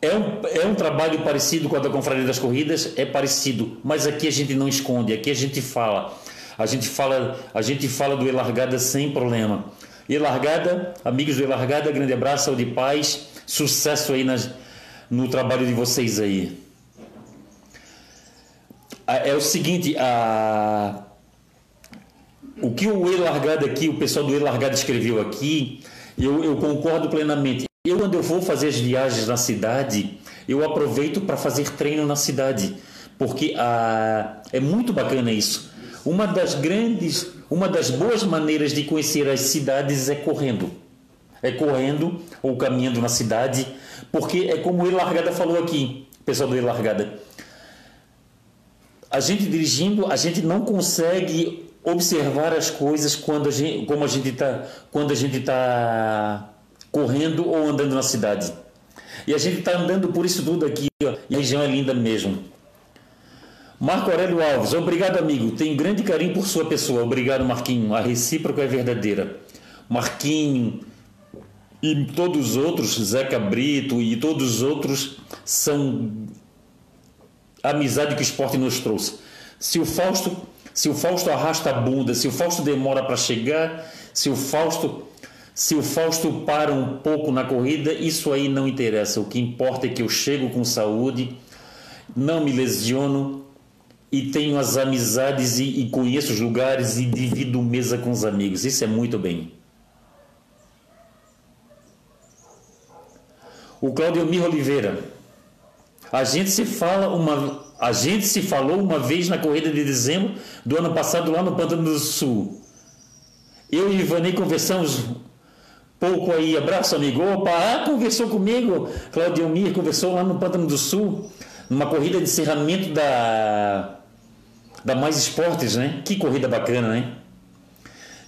É um, é um trabalho parecido com a da Confraria das Corridas, é parecido, mas aqui a gente não esconde, aqui a gente fala. A gente fala, a gente fala do E largada sem problema. E Largada, amigos do E Largada, grande abraço, saúde e paz, sucesso aí nas, no trabalho de vocês aí. Ah, é o seguinte, a, o que o E Largada aqui, o pessoal do E Largada escreveu aqui, eu, eu concordo plenamente. Eu, quando eu vou fazer as viagens na cidade, eu aproveito para fazer treino na cidade, porque a, é muito bacana isso. Uma das grandes uma das boas maneiras de conhecer as cidades é correndo. é correndo ou caminhando na cidade, porque é como o Largada falou aqui, pessoal do Largada. A gente dirigindo, a gente não consegue observar as coisas quando a gente, como a gente está quando a gente está correndo ou andando na cidade. E a gente está andando por isso tudo aqui, ó, e a região é linda mesmo. Marco Aurélio Alves, obrigado amigo, tenho grande carinho por sua pessoa. Obrigado Marquinho, a recíproca é verdadeira. Marquinho e todos os outros, Zeca Brito e todos os outros são amizade que o esporte nos trouxe. Se o Fausto, se o Fausto arrasta a bunda, se o Fausto demora para chegar, se o Fausto se o Fausto para um pouco na corrida, isso aí não interessa. O que importa é que eu chego com saúde, não me lesiono e tenho as amizades e, e conheço os lugares e divido mesa com os amigos. Isso é muito bem. O Claudio Mir Oliveira. A gente se fala uma a gente se falou uma vez na corrida de dezembro do ano passado lá no Pantano do Sul. Eu e Ivanei conversamos pouco aí. Abraço, amigo. Opa, ah, conversou comigo. Claudio Mir conversou lá no Pantano do Sul, numa corrida de encerramento da da Mais Esportes, né? Que corrida bacana, né?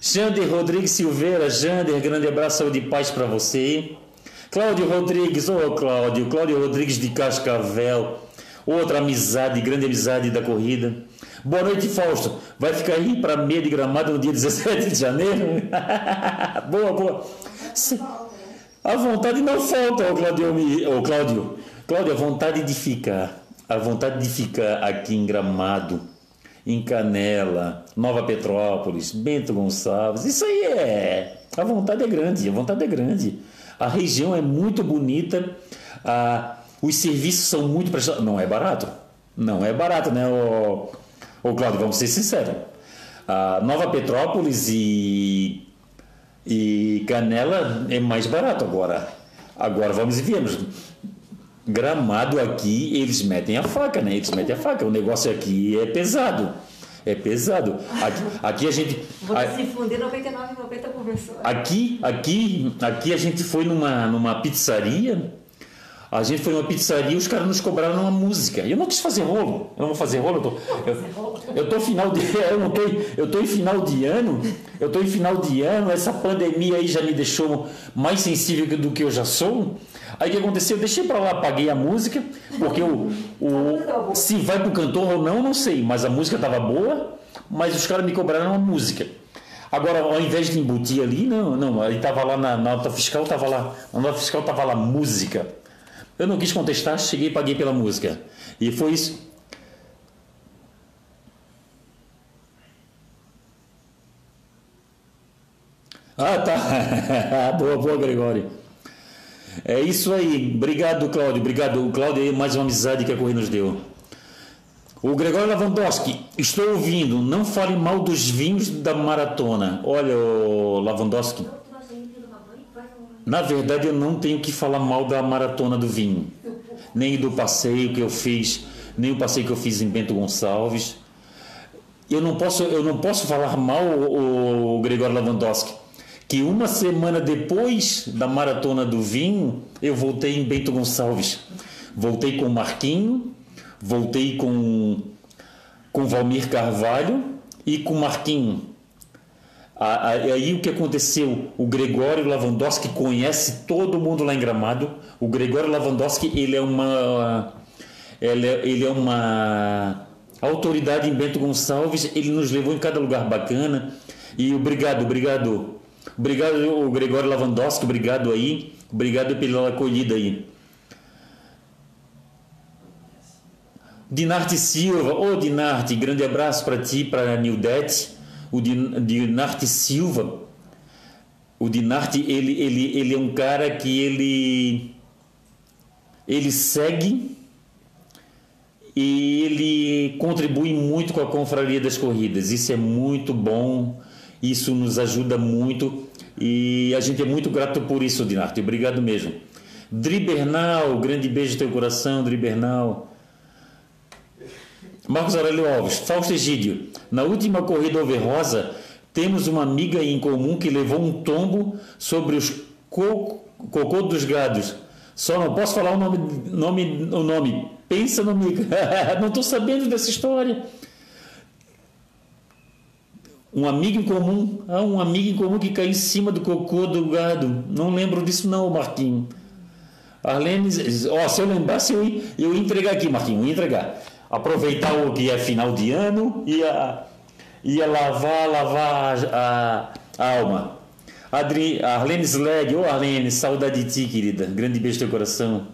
Jander Rodrigues Silveira, Jander, grande abraço, saúde e paz para você. Cláudio Rodrigues, ô oh, Cláudio, Cláudio Rodrigues de Cascavel, outra amizade, grande amizade da corrida. Boa noite, Fausto. Vai ficar aí para meia de gramado no dia 17 de janeiro? boa, boa. A vontade não falta, ô Cláudio, ô Cláudio. Cláudio, a vontade de ficar, a vontade de ficar aqui em Gramado em Canela, Nova Petrópolis, Bento Gonçalves. Isso aí é. A vontade é grande, a vontade é grande. A região é muito bonita, os serviços são muito prestados. Não é barato. Não é barato, né, ô, ô Cláudio? Vamos ser sinceros. Nova Petrópolis e, e Canela é mais barato agora. Agora vamos e viemos. Gramado aqui, eles metem a faca, né? Eles metem a faca. O negócio aqui é pesado. É pesado. Aqui, aqui a gente. Vou a, se fundir 99 90 conversou. Aqui, aqui, aqui a gente foi numa, numa pizzaria. A gente foi numa pizzaria e os caras nos cobraram uma música. Eu não quis fazer rolo. Eu não vou fazer rolo. Eu tô, eu, eu tô final de eu não tô, eu tô em final de ano. Eu tô em final de ano. Essa pandemia aí já me deixou mais sensível do que eu já sou. Aí o que aconteceu? Eu deixei para lá, paguei a música, porque o, o se vai pro cantor ou não, não sei, mas a música estava boa, mas os caras me cobraram uma música. Agora, ao invés de embutir ali, não, não, aí estava lá na, na, nota fiscal, estava lá, na nota fiscal estava lá música. Eu não quis contestar, cheguei e paguei pela música. E foi isso. Ah, tá. boa, boa, Gregório. É isso aí. Obrigado, Cláudio. Obrigado. Cláudio mais uma amizade que a Corrida nos deu. O Gregório Lavandowski, estou ouvindo, não fale mal dos vinhos da maratona. Olha, o Lavandowski. Na verdade, eu não tenho que falar mal da maratona do vinho, nem do passeio que eu fiz, nem o passeio que eu fiz em Bento Gonçalves. Eu não posso, eu não posso falar mal o, o Gregório Lavandowski que uma semana depois da maratona do vinho, eu voltei em Bento Gonçalves. Voltei com o Marquinho, voltei com com Valmir Carvalho e com Marquinho. Aí o que aconteceu? O Gregório Lavandowski conhece todo mundo lá em Gramado. O Gregório Lavandowski ele é uma ele é, ele é uma autoridade em Bento Gonçalves. Ele nos levou em cada lugar bacana. E obrigado, obrigado Obrigado, Gregório Lavandowski, obrigado aí. Obrigado pela acolhida aí. Dinarte Silva, ô oh, Dinarte, grande abraço para ti, para a Nildete. O Dinarte Silva, o Dinarte, ele, ele, ele é um cara que ele, ele segue e ele contribui muito com a confraria das corridas. Isso é muito bom isso nos ajuda muito e a gente é muito grato por isso, Dinarte. Obrigado mesmo. Dri Bernal, grande beijo no teu coração, Dri Bernal. Marcos Aurélio Alves, Fausto Egídio. Na última corrida over rosa, temos uma amiga em comum que levou um tombo sobre os co, cocô dos gados. Só não posso falar o nome, nome, o nome. Pensa no amigo. não estou sabendo dessa história. Um amigo em comum. Ah, um amigo em comum que caiu em cima do cocô do gado. Não lembro disso não, Marquinhos. Arlene, ó, se eu lembrasse, eu ia, eu ia entregar aqui, Marquinhos, ia entregar. Aproveitar o que é final de ano e ia, ia lavar, lavar a, a alma. Adri, Arlene Slag, ô oh, Arlene, saudade de ti, querida. Grande beijo teu coração.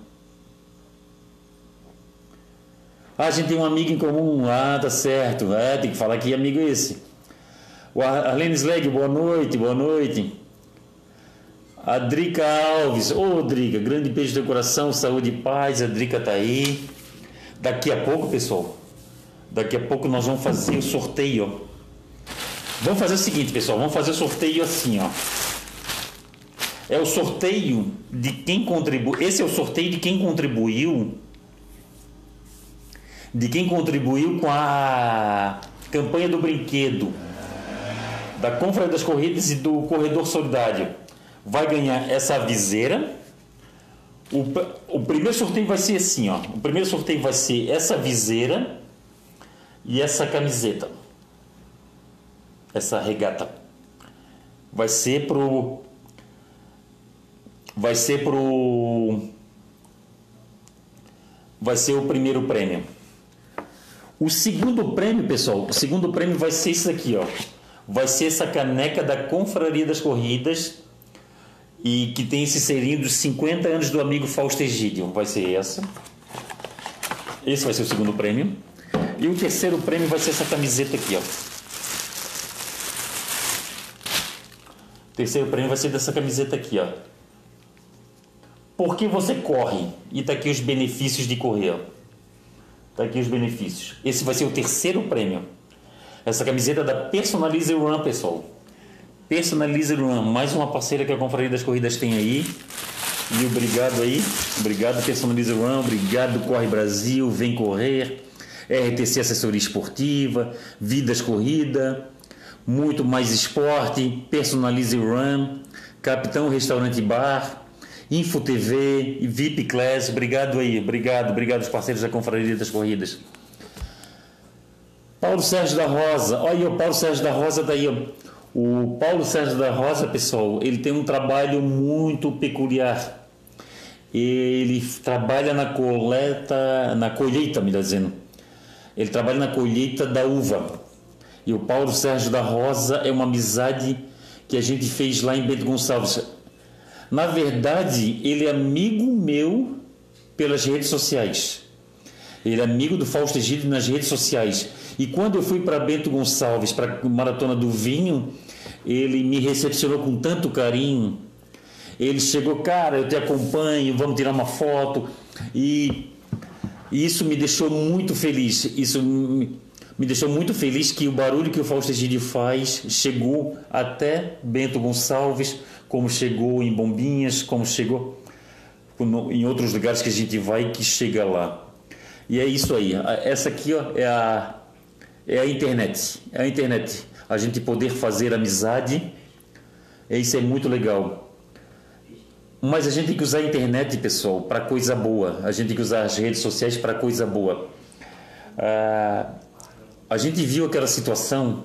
Ah, a gente tem um amigo em comum. Ah, tá certo. É, tem que falar que amigo é esse. O Arlene Slag, boa noite, boa noite. A Drica Alves, ô oh, Drica, grande beijo teu coração, saúde e paz. A Drica tá aí. Daqui a pouco, pessoal, daqui a pouco nós vamos fazer o sorteio. Vamos fazer o seguinte, pessoal, vamos fazer o sorteio assim, ó. É o sorteio de quem contribuiu. Esse é o sorteio de quem contribuiu. De quem contribuiu com a campanha do brinquedo da Confraria das Corridas e do Corredor Solidário vai ganhar essa viseira. O, o primeiro sorteio vai ser assim, ó. O primeiro sorteio vai ser essa viseira e essa camiseta. Essa regata. Vai ser pro vai ser pro vai ser o primeiro prêmio. O segundo prêmio, pessoal, o segundo prêmio vai ser isso aqui, ó. Vai ser essa caneca da Confraria das Corridas e que tem esse serinho dos 50 anos do amigo Fausto Egídio. Vai ser essa. Esse vai ser o segundo prêmio. E o terceiro prêmio vai ser essa camiseta aqui, ó. O terceiro prêmio vai ser dessa camiseta aqui, ó. Por que você corre? E tá aqui os benefícios de correr, ó. Tá aqui os benefícios. Esse vai ser o terceiro prêmio. Essa camiseta da Personalize Run, pessoal. Personalize Run, mais uma parceira que a Confraria das Corridas tem aí. E obrigado aí, obrigado Personalize Run, obrigado Corre Brasil, Vem Correr, RTC Assessoria Esportiva, Vidas Corrida, muito mais esporte, Personalize Run, Capitão Restaurante Bar, Info TV, VIP Class, obrigado aí, obrigado, obrigado os parceiros da Confraria das Corridas. Paulo Sérgio da Rosa, olha o Paulo Sérgio da Rosa daí, tá. O Paulo Sérgio da Rosa, pessoal, ele tem um trabalho muito peculiar. Ele trabalha na coleta, na colheita, melhor dizendo. Ele trabalha na colheita da uva. E o Paulo Sérgio da Rosa é uma amizade que a gente fez lá em Bento Gonçalves. Na verdade, ele é amigo meu pelas redes sociais. Ele é amigo do Fausto Egídio nas redes sociais. E quando eu fui para Bento Gonçalves, para a Maratona do Vinho, ele me recepcionou com tanto carinho. Ele chegou, cara, eu te acompanho, vamos tirar uma foto. E isso me deixou muito feliz. Isso me, deixou muito feliz que o barulho que o Fausto Egídio faz chegou até Bento Gonçalves, como chegou em Bombinhas, como chegou em outros lugares que a gente vai que chega lá. E é isso aí. Essa aqui ó, é a é a internet. É a internet. A gente poder fazer amizade, isso é muito legal. Mas a gente tem que usar a internet, pessoal, para coisa boa. A gente tem que usar as redes sociais para coisa boa. Ah, a gente viu aquela situação,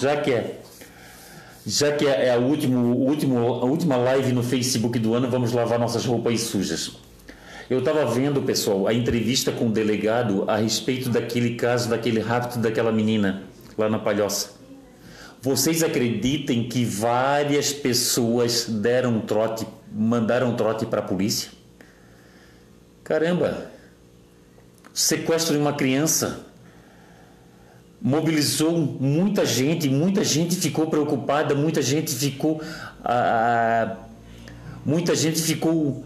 já que é, já que é a, último, último, a última live no Facebook do ano, vamos lavar nossas roupas sujas. Eu estava vendo, pessoal, a entrevista com o delegado a respeito daquele caso, daquele rapto daquela menina lá na Palhoça. Vocês acreditem que várias pessoas deram trote, mandaram trote para a polícia? Caramba! Sequestro de uma criança mobilizou muita gente, muita gente ficou preocupada, muita gente ficou, ah, muita gente ficou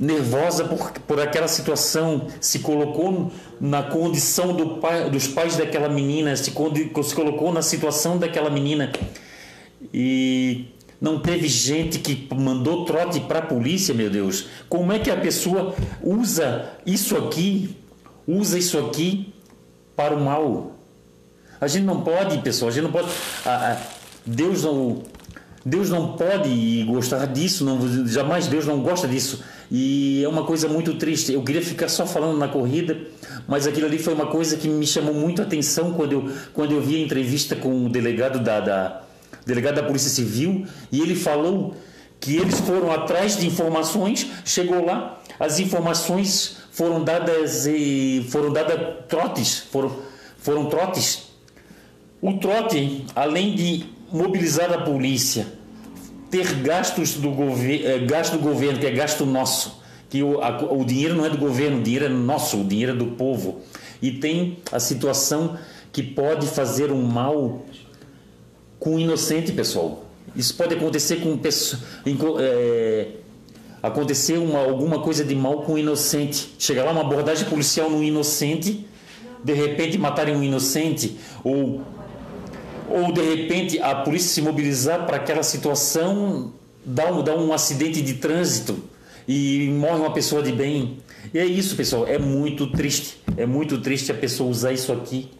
nervosa por, por aquela situação, se colocou na condição do pai, dos pais daquela menina, se, se colocou na situação daquela menina e não teve gente que mandou trote para a polícia, meu Deus. Como é que a pessoa usa isso aqui, usa isso aqui para o mal? A gente não pode, pessoal, a gente não pode. A, a, Deus não Deus não pode gostar disso, não, jamais Deus não gosta disso. E é uma coisa muito triste. Eu queria ficar só falando na corrida, mas aquilo ali foi uma coisa que me chamou muito a atenção quando eu, quando eu vi a entrevista com o delegado da, da, delegado da Polícia Civil e ele falou que eles foram atrás de informações, chegou lá, as informações foram dadas e foram dadas trotes, foram, foram trotes. O trote, além de mobilizar a polícia, ter gastos do governo, eh, gasto do governo, que é gasto nosso, que o, a, o dinheiro não é do governo, o dinheiro é nosso, o dinheiro é do povo. E tem a situação que pode fazer um mal com o inocente, pessoal. Isso pode acontecer com pessoas. É, acontecer uma, alguma coisa de mal com o inocente. Chegar lá uma abordagem policial no inocente, de repente matarem um inocente, ou ou de repente a polícia se mobilizar para aquela situação, dá um, um acidente de trânsito e morre uma pessoa de bem. E é isso, pessoal, é muito triste. É muito triste a pessoa usar isso aqui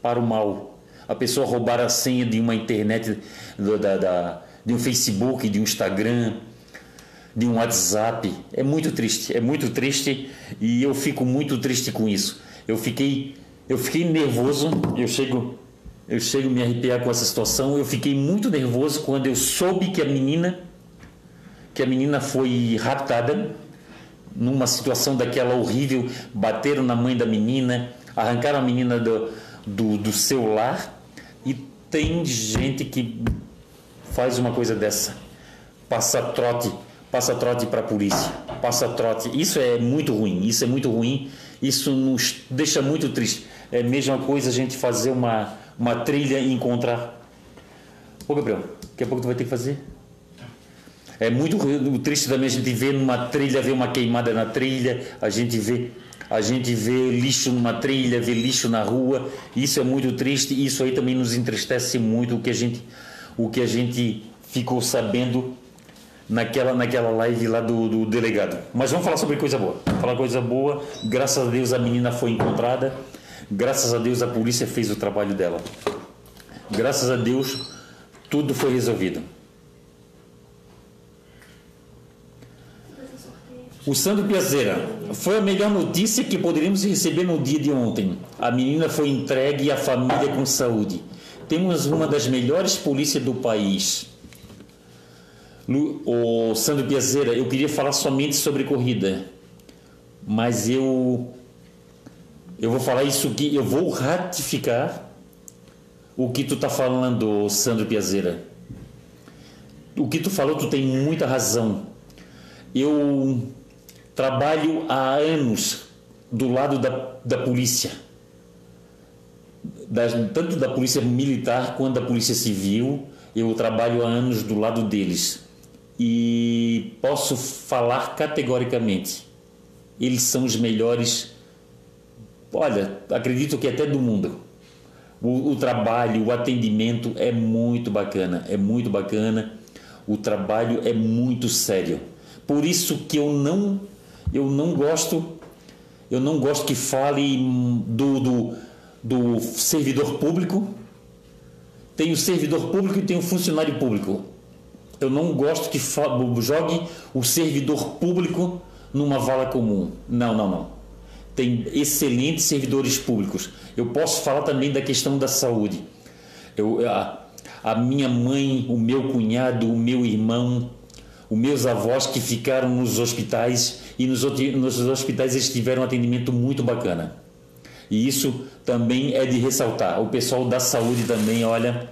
para o mal. A pessoa roubar a senha de uma internet, da, da, de um Facebook, de um Instagram, de um WhatsApp. É muito triste, é muito triste e eu fico muito triste com isso. Eu fiquei, eu fiquei nervoso, eu chego eu chego a me arrepiar com essa situação. Eu fiquei muito nervoso quando eu soube que a menina, que a menina foi raptada numa situação daquela horrível, bateram na mãe da menina, arrancaram a menina do, do, do seu lar e tem gente que faz uma coisa dessa, passa trote, passa trote para a polícia, passa trote. Isso é muito ruim, isso é muito ruim, isso nos deixa muito triste. É a mesma coisa a gente fazer uma uma trilha e encontrar. Ô Gabriel, daqui a pouco tu vai ter que fazer. É muito triste também a gente ver numa trilha, ver uma queimada na trilha, a gente vê a gente vê lixo numa trilha, vê lixo na rua. Isso é muito triste. Isso aí também nos entristece muito o que a gente o que a gente ficou sabendo naquela naquela live lá do, do delegado. Mas vamos falar sobre coisa boa. Falar coisa boa. Graças a Deus a menina foi encontrada. Graças a Deus a polícia fez o trabalho dela. Graças a Deus tudo foi resolvido. O Sandro Piazeira, foi a melhor notícia que poderíamos receber no dia de ontem. A menina foi entregue à família com saúde. Temos uma das melhores polícias do país. O Sandro Piazeira, eu queria falar somente sobre corrida, mas eu eu vou falar isso que eu vou ratificar o que tu tá falando, Sandro Piazeira. O que tu falou, tu tem muita razão. Eu trabalho há anos do lado da, da polícia. Da, tanto da polícia militar quanto da polícia civil, eu trabalho há anos do lado deles. E posso falar categoricamente: eles são os melhores olha, acredito que até do mundo. O, o, trabalho, o atendimento é muito bacana, é muito bacana. O trabalho é muito sério. Por isso que eu não, eu não gosto, eu não gosto que fale do, do, do servidor público. Tem o servidor público e tem o funcionário público. Eu não gosto que jogue o servidor público numa vala comum. Não, não, não tem excelentes servidores públicos. Eu posso falar também da questão da saúde. Eu, a, a minha mãe, o meu cunhado, o meu irmão, os meus avós que ficaram nos hospitais e nos, nos hospitais eles tiveram um atendimento muito bacana. E isso também é de ressaltar. O pessoal da saúde também, olha,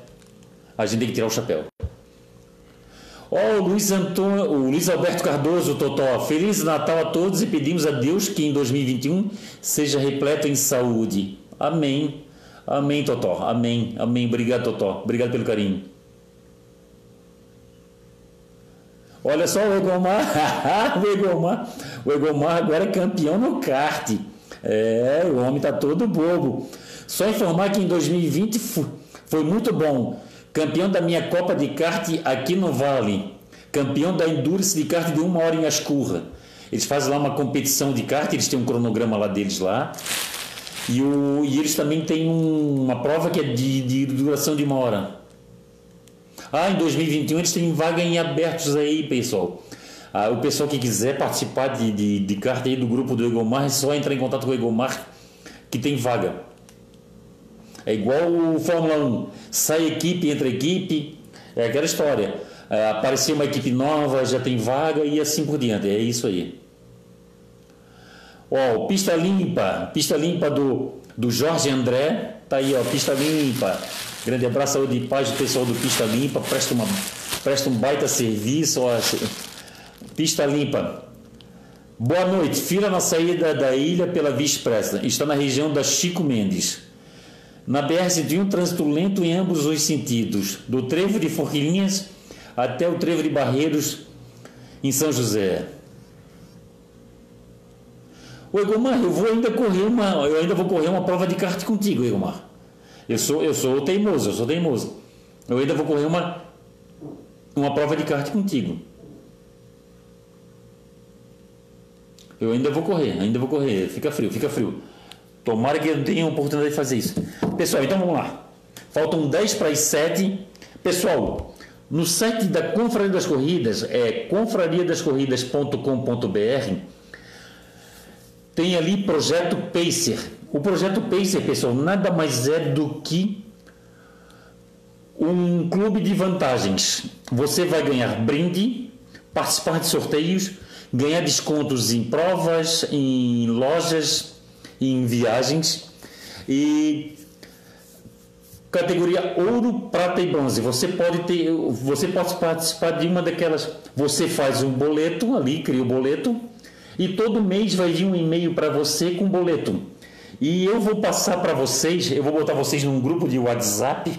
a gente tem que tirar o chapéu. Ó, oh, Luiz, Antônio, o Luiz Alberto Cardoso, Totó, Feliz Natal a todos e pedimos a Deus que em 2021 seja repleto em saúde. Amém. Amém, Totó. Amém. Amém. Obrigado, Totó. Obrigado pelo carinho. Olha só o Egomar. o Egomar. O Egomar agora é campeão no kart. É, o homem tá todo bobo. Só informar que em 2020 foi muito bom campeão da minha Copa de Kart aqui no Vale, campeão da Endurance de kart de uma hora em Ascurra. Eles fazem lá uma competição de kart, eles têm um cronograma lá deles lá. E, o, e eles também têm um, uma prova que é de, de duração de uma hora. Ah, em 2021 eles têm vaga em abertos aí, pessoal. Ah, o pessoal que quiser participar de, de, de carta aí do grupo do Egomar, é só entrar em contato com o Egomar que tem vaga. É igual o Fórmula 1. Sai equipe, entra equipe. É aquela história. É, apareceu uma equipe nova, já tem vaga e assim por diante. É isso aí. Ó, pista limpa. Pista limpa do, do Jorge André. Tá aí, ó, pista limpa. Grande abraço, saúde e paz do pessoal do Pista Limpa. Presta, uma, presta um baita serviço. Ó, Pista limpa. Boa noite. Fila na saída da ilha pela Via Expressa. Está na região da Chico Mendes. Na BR-101, trânsito lento em ambos os sentidos. Do trevo de Forquilinhas até o trevo de Barreiros, em São José. O Egomar, eu vou ainda correr uma, eu ainda vou correr uma prova de kart contigo, Egomar. Eu sou, eu sou teimoso, eu sou teimoso. Eu ainda vou correr uma, uma prova de kart contigo. Eu ainda vou correr, ainda vou correr. Fica frio, fica frio. Tomara que eu tenha oportunidade de fazer isso. Pessoal, então vamos lá. Faltam 10 para as 7. Pessoal, no site da Confraria das Corridas, é confrariadascorridas.com.br, tem ali projeto Pacer. O projeto Pacer, pessoal, nada mais é do que um clube de vantagens. Você vai ganhar brinde, participar de sorteios ganhar descontos em provas, em lojas, em viagens e categoria ouro, prata e bronze. Você pode ter, você pode participar de uma daquelas. Você faz um boleto ali, cria o um boleto e todo mês vai vir um e-mail para você com boleto. E eu vou passar para vocês, eu vou botar vocês num grupo de WhatsApp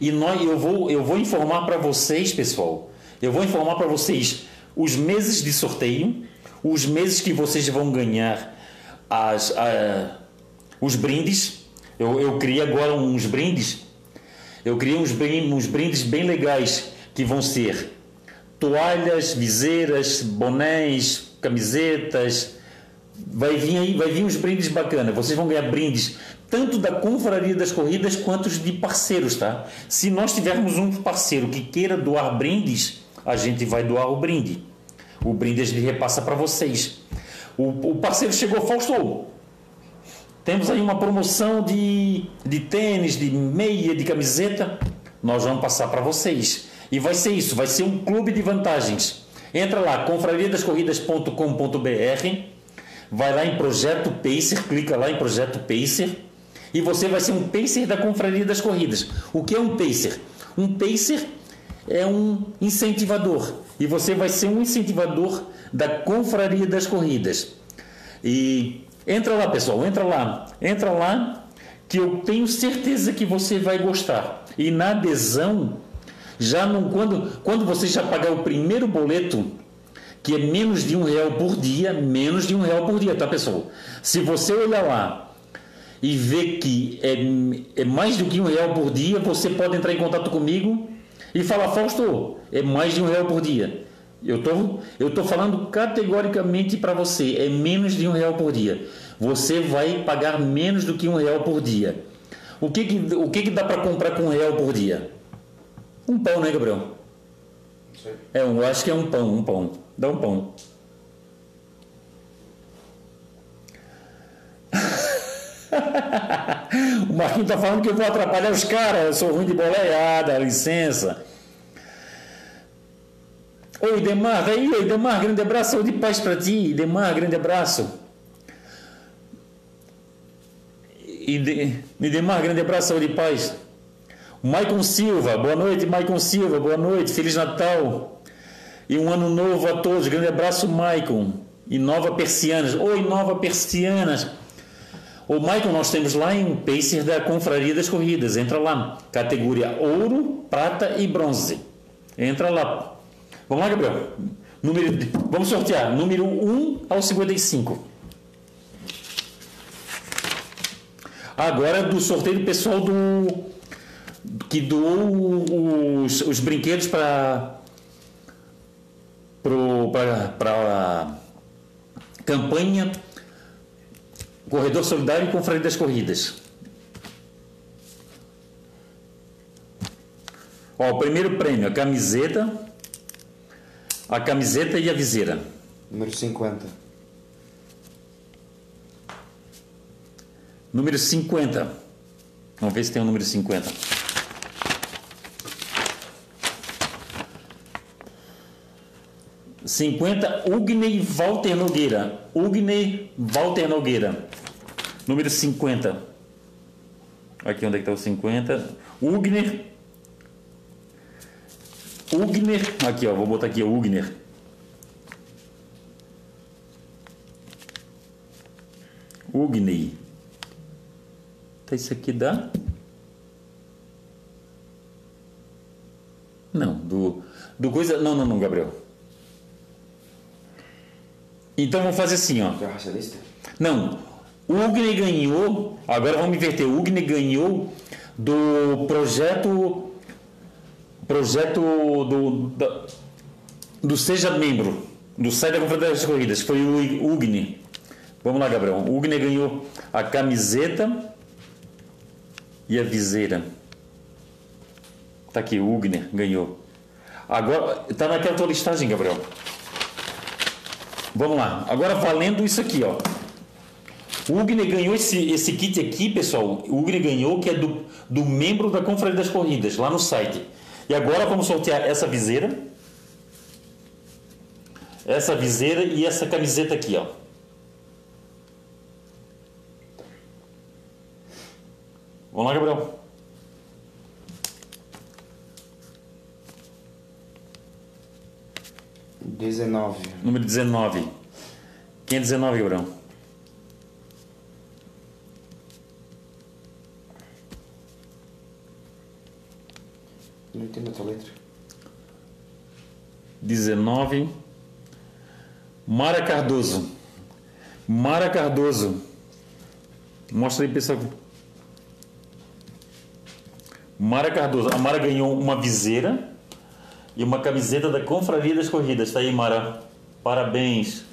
e nós, eu vou, eu vou informar para vocês, pessoal. Eu vou informar para vocês os meses de sorteio, os meses que vocês vão ganhar as, a, os brindes. Eu, eu criei agora uns brindes. Eu criei uns, uns brindes bem legais que vão ser toalhas, viseiras, bonés, camisetas. Vai vir aí, vai vir uns brindes bacanas. Vocês vão ganhar brindes tanto da confraria das corridas quanto de parceiros, tá? Se nós tivermos um parceiro que queira doar brindes, a gente vai doar o brinde. O brinde a gente repassa para vocês. O, o, parceiro chegou, Fausto. Temos aí uma promoção de, de tênis, de meia, de camiseta. Nós vamos passar para vocês. E vai ser isso, vai ser um clube de vantagens. Entra lá, confrariadascorridas.com.br, vai lá em Projeto Pacer, clica lá em Projeto Pacer e você vai ser um Pacer da Confraria das Corridas. O que é um Pacer? Um Pacer é um incentivador e você vai ser um incentivador da confraria das corridas. E entra lá, pessoal, entra lá, entra lá que eu tenho certeza que você vai gostar. E na adesão, já não quando quando você já pagar o primeiro boleto que é menos de um real por dia, menos de um real por dia, tá pessoal? Se você olhar lá e ver que é, é mais do que um real por dia, você pode entrar em contato comigo e fala, Fausto, é mais de um real por dia. Eu tô, eu tô falando categoricamente para você, é menos de um real por dia. Você vai pagar menos do que um real por dia. O que que, o que, que dá para comprar com um real por dia? Um pão, né, Gabriel? É, eu acho que é um pão, um pão. Dá um pão. o Marquinhos tá falando que eu vou atrapalhar os caras, eu sou ruim de boleada, licença. Oi, Demar, aí, oi, Demar, grande abraço, saúde e paz para ti, Demar, grande abraço. E, de, Demar, grande abraço, saúde e paz. Maicon Silva, boa noite, Maicon Silva, boa noite, Feliz Natal e um ano novo a todos, grande abraço, Maicon. E Nova Persianas, oi, Nova Persianas. O Michael, nós temos lá em Pacer da Confraria das Corridas. Entra lá, categoria ouro, prata e bronze. Entra lá. Vamos lá, Gabriel. Número, vamos sortear. Número 1 ao 55. Agora do sorteio pessoal do que doou os, os brinquedos para para campanha Corredor Solidário e Confraria das Corridas. Ó, o primeiro prêmio, a camiseta, a camiseta e a viseira. Número 50. Número 50. Vamos ver se tem o número 50. Cinquenta, Ugney Walter Nogueira. Ugney Walter Nogueira. Número 50. Aqui onde é que está o 50. Ugner. Ugner. Aqui, ó. Vou botar aqui, Ugner. Ugney. Tá isso aqui dá? Não, do, do coisa. Não, não, não, Gabriel. Então vamos fazer assim, ó. É racialista? Não, o Ugne ganhou. Agora vamos inverter. O Ugne ganhou do projeto. Projeto do. do Seja Membro. Do site da Confederação das Corridas. Foi o Ugne. Vamos lá, Gabriel. O Ugne ganhou a camiseta e a viseira. Tá aqui, o Ugner ganhou. Agora, tá naquela tua listagem, Gabriel. Vamos lá. Agora valendo isso aqui, ó. O Ugner ganhou esse, esse kit aqui, pessoal. O Ugner ganhou, que é do, do membro da Confraria das Corridas, lá no site. E agora vamos sortear essa viseira. Essa viseira e essa camiseta aqui, ó. Vamos lá, Gabriel. Dezenove. Número 19. Quem é 19, Gabriel? Não entendo a tua letra. 19. Mara Cardoso. Mara Cardoso. Mostra aí, pessoal. Mara Cardoso. A Mara ganhou uma viseira e uma camiseta da Confraria das Corridas. Tá aí, Mara. Parabéns.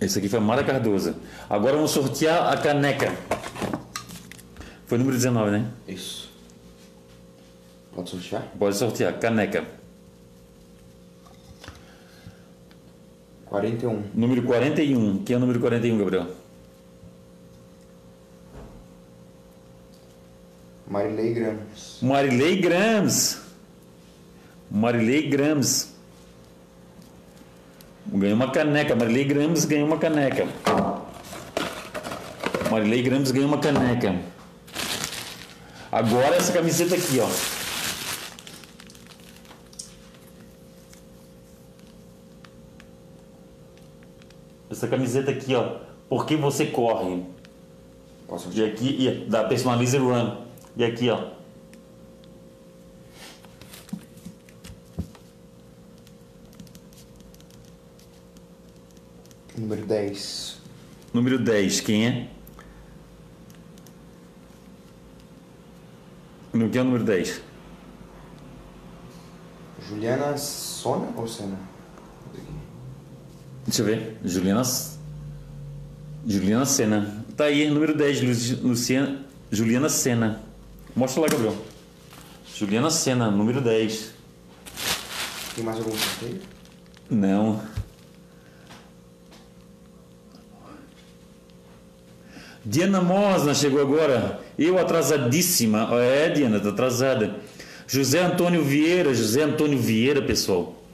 Esse aqui foi a Mara Cardoso. Agora vamos sortear a caneca. Foi o número 19, né? Isso. Pode sortear? Pode sortear. Caneca. 41. Número 41. Quem é o número 41, Gabriel? Marilei Gramos. Marilei Grams. Marilei Grams. Ganhou uma caneca. Marilei Grams ganhou uma caneca. Marilei Grams ganhou uma caneca. Agora essa camiseta aqui, ó. Essa camiseta aqui, ó. Por que você corre? Posso E aqui, e da Personalize Run. E aqui, ó. Número 10. Número 10, quem é? No que é o número 10? Juliana Sona ou Sena? Deixa eu ver. Juliana. Juliana Sena. Tá aí, número 10, Lu- Luciana. Juliana Sena. Mostra lá, Gabriel. Juliana Sena, número 10. Tem mais algum sorteio? Não. Diana Mosna chegou agora. Eu atrasadíssima. É, Diana, tá atrasada. José Antônio Vieira, José Antônio Vieira, pessoal.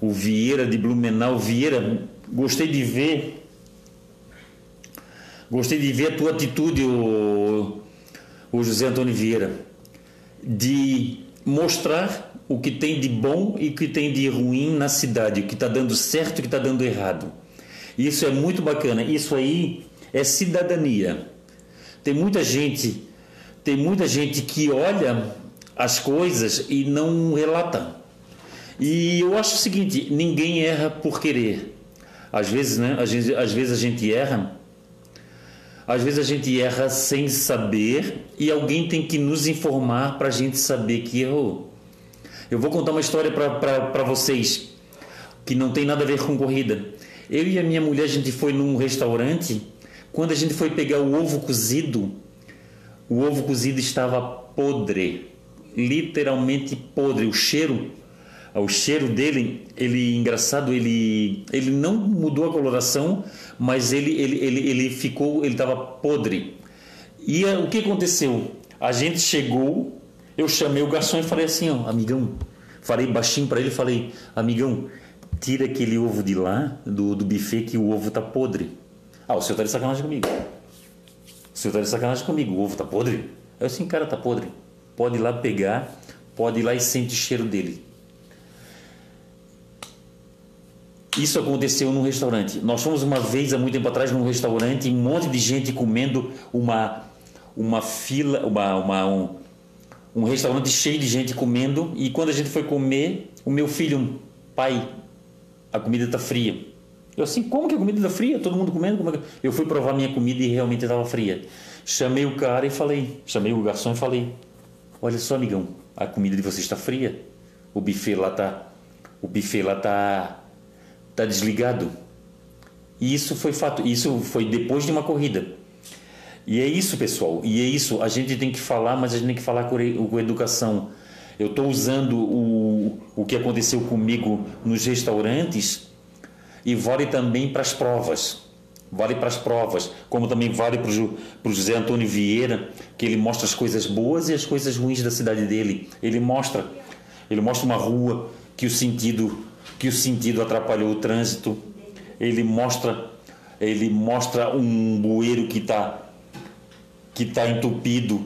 O Vieira de Blumenau. Vieira, gostei de ver. Gostei de ver a tua atitude, o, o José Antônio Vieira. De mostrar o que tem de bom e o que tem de ruim na cidade, o que está dando certo e o que está dando errado. Isso é muito bacana. Isso aí é cidadania. Tem muita gente, tem muita gente que olha as coisas e não relata. E eu acho o seguinte: ninguém erra por querer. Às vezes, né? Às vezes, às vezes a gente erra. Às vezes a gente erra sem saber e alguém tem que nos informar para a gente saber que errou. Eu vou contar uma história para vocês que não tem nada a ver com corrida. Eu e a minha mulher, a gente foi num restaurante. Quando a gente foi pegar o ovo cozido, O ovo cozido estava podre, literalmente podre. O cheiro, o cheiro dele, ele engraçado, ele ele não mudou a coloração, mas ele ele ele, ele ficou, ele estava podre. E eh, o que aconteceu? A gente chegou, eu chamei o garçom e falei assim, ó, amigão, falei baixinho para ele, falei, amigão, tira aquele ovo de lá do, do buffet que o ovo tá podre. Ah, o senhor tá de sacanagem comigo. O senhor tá de sacanagem comigo, o ovo tá podre? Eu assim, cara, tá podre. Pode ir lá pegar, pode ir lá e sente o cheiro dele. Isso aconteceu num restaurante. Nós fomos uma vez, há muito tempo atrás, num restaurante, um monte de gente comendo uma, uma fila, uma, uma, um, um restaurante cheio de gente comendo. E quando a gente foi comer, o meu filho, pai, a comida está fria. Eu assim, como que a comida está fria? Todo mundo comendo? É que... Eu fui provar minha comida e realmente estava fria. Chamei o cara e falei, chamei o garçom e falei, olha só, amigão, a comida de você está fria. O buffet lá tá, o buffet lá tá está desligado. E isso foi fato, isso foi depois de uma corrida. E é isso, pessoal, e é isso, a gente tem que falar, mas a gente tem que falar com educação. Eu estou usando o, o que aconteceu comigo nos restaurantes e vale também para as provas. Vale para as provas, como também vale para o José Antônio Vieira, que ele mostra as coisas boas e as coisas ruins da cidade dele. Ele mostra, ele mostra uma rua que o sentido que o sentido atrapalhou o trânsito. Ele mostra, ele mostra um bueiro que está que tá entupido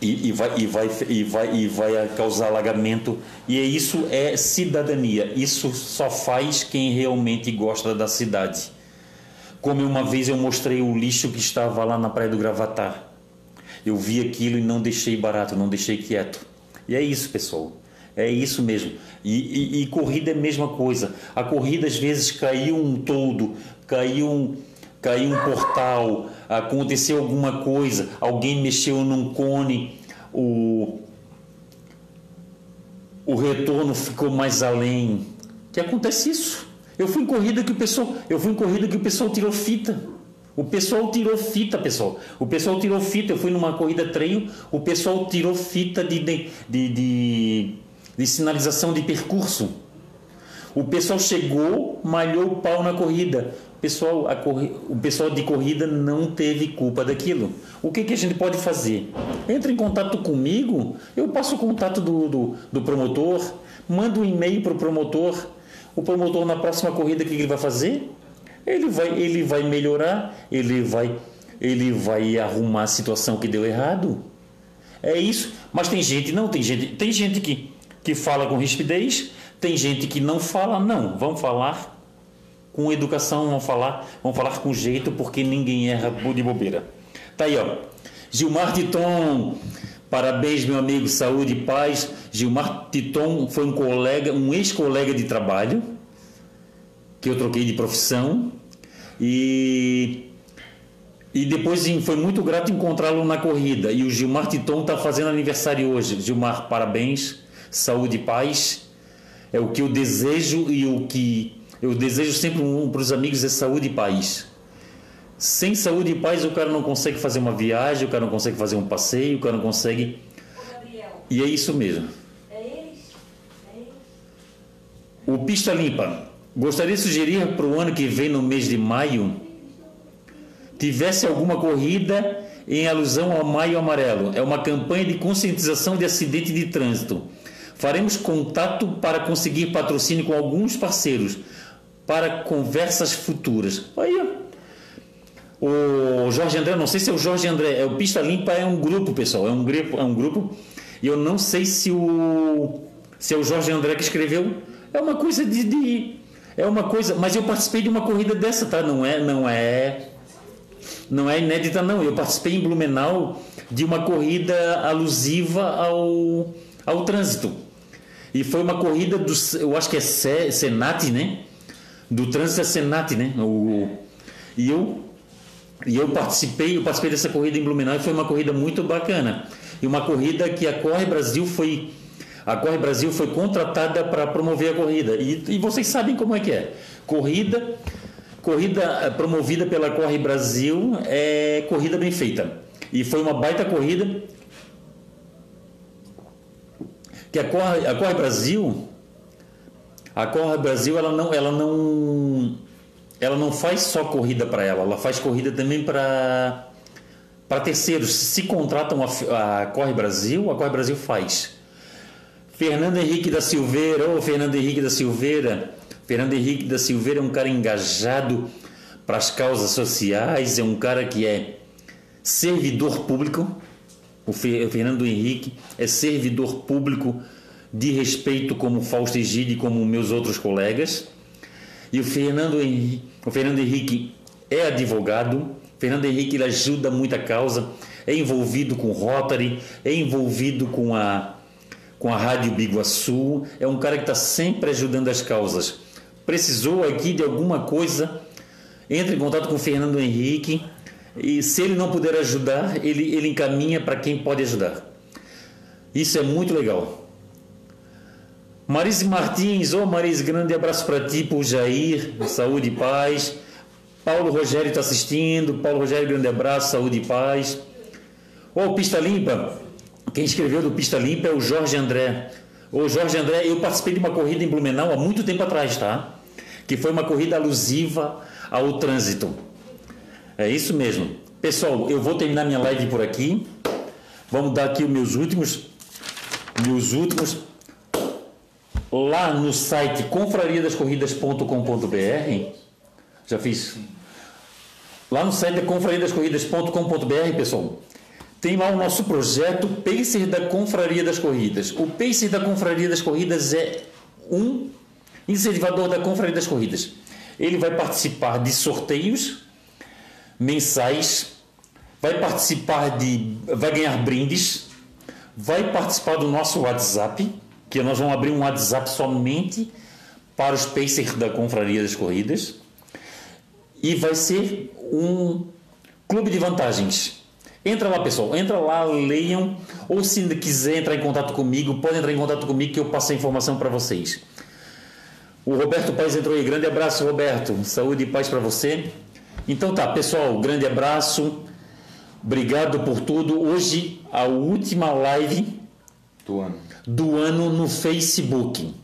e, e, vai, e, vai, e, vai, e vai causar alagamento. E é isso é cidadania. Isso só faz quem realmente gosta da cidade. Como uma vez eu mostrei o lixo que estava lá na Praia do Gravatar. Eu vi aquilo e não deixei barato, não deixei quieto. E é isso, pessoal. É isso mesmo. E, e, e, corrida é a mesma coisa. A corrida às vezes caiu um todo, caiu um, caiu um portal, aconteceu alguma coisa, alguém mexeu num cone, o, o retorno ficou mais além. Que acontece isso? Eu fui em corrida que o pessoal, eu fui em corrida que o pessoal tirou fita. O pessoal tirou fita, pessoal. O pessoal tirou fita. Eu fui numa corrida treino, o pessoal tirou fita de, de, de, de de sinalização de percurso. O pessoal chegou, malhou o pau na corrida. Pessoal, o pessoal de corrida não teve culpa daquilo. O que, que a gente pode fazer? Entra em contato comigo, eu passo o contato do, do, do promotor, mando um e-mail para o promotor. O promotor, na próxima corrida, o que ele vai fazer? Ele vai, ele vai melhorar, ele vai, ele vai arrumar a situação que deu errado. É isso. Mas tem gente, não, tem gente, tem gente que que fala com rispidez, tem gente que não fala, não, vamos falar com educação, vamos falar, vamos falar com jeito, porque ninguém erra de bobeira. Tá aí, ó. Gilmar Titon, parabéns, meu amigo, saúde e paz. Gilmar Titon foi um colega, um ex-colega de trabalho, que eu troquei de profissão, e e depois foi muito grato encontrá-lo na corrida. E o Gilmar Titon está fazendo aniversário hoje. Gilmar, parabéns saúde e paz. É o que eu desejo e o que eu desejo sempre um, para os amigos é saúde e paz. Sem saúde e paz o cara não consegue fazer uma viagem, o cara não consegue fazer um passeio, o cara não consegue. E é isso mesmo. É o Pista Limpa. Gostaria de sugerir para o ano que vem, no mês de maio, tivesse alguma corrida em alusão ao Maio Amarelo. É uma campanha de conscientização de acidente de trânsito. Faremos contato para conseguir patrocínio com alguns parceiros para conversas futuras. Aí, o Jorge André, não sei se é o Jorge André, é o Pista Limpa é um grupo, pessoal, é um grupo, é um grupo. E eu não sei se o se é o Jorge André que escreveu. É uma coisa de, de é uma coisa, mas eu participei de uma corrida dessa, tá? Não é, não é não é inédita não. Eu participei em Blumenau de uma corrida alusiva ao ao trânsito. E foi uma corrida do, eu acho que é Senat, né? Do trânsito é Senat, né? O, e eu e eu participei, eu participei dessa corrida em Blumenau e foi uma corrida muito bacana. E uma corrida que a Corre Brasil foi a Corre Brasil foi contratada para promover a corrida. E, e vocês sabem como é que é. Corrida corrida promovida pela Corre Brasil é corrida bem feita. E foi uma baita corrida. Que a Corre, a Corre Brasil, a Corre Brasil, ela não, ela não, ela não faz só corrida para ela, ela faz corrida também para para terceiros. Se contratam a, a Corre Brasil, a Corre Brasil faz. Fernando Henrique da Silveira, ô oh, Fernando Henrique da Silveira, Fernando Henrique da Silveira é um cara engajado para as causas sociais, é um cara que é servidor público. O Fernando Henrique é servidor público de respeito como Fausto Egide e como meus outros colegas. E o Fernando Henrique, o Fernando Henrique é advogado. Fernando Henrique ele ajuda muita causa, é envolvido com Rotary, é envolvido com a com a Rádio Biguaçu, é um cara que está sempre ajudando as causas. Precisou aqui de alguma coisa, entre em contato com o Fernando Henrique, e se ele não puder ajudar, ele, ele encaminha para quem pode ajudar. Isso é muito legal. Marise Martins, ô oh Marise, grande abraço para ti, por Jair, saúde e paz. Paulo Rogério está assistindo, Paulo Rogério, grande abraço, saúde e paz. Ô oh, Pista Limpa, quem escreveu do Pista Limpa é o Jorge André. O Jorge André, eu participei de uma corrida em Blumenau há muito tempo atrás, tá? Que foi uma corrida alusiva ao trânsito. É isso mesmo. Pessoal, eu vou terminar minha live por aqui. Vamos dar aqui os meus últimos meus últimos lá no site confrariadascorridas.com.br. Já fiz. Lá no site confrariadascorridas.com.br, pessoal. Tem lá o nosso projeto Pacer da Confraria das Corridas. O Pacer da Confraria das Corridas é um incentivador da Confraria das Corridas. Ele vai participar de sorteios mensais, vai participar de. vai ganhar brindes, vai participar do nosso WhatsApp, que nós vamos abrir um WhatsApp somente para os Pacers da Confraria das Corridas. E vai ser um clube de vantagens. Entra lá, pessoal. Entra lá, leiam. Ou se quiser entrar em contato comigo, pode entrar em contato comigo que eu passo a informação para vocês. O Roberto Paz entrou aí. Grande abraço, Roberto. Saúde e paz para você. Então tá, pessoal, grande abraço. Obrigado por tudo. Hoje, a última live do ano, do ano no Facebook.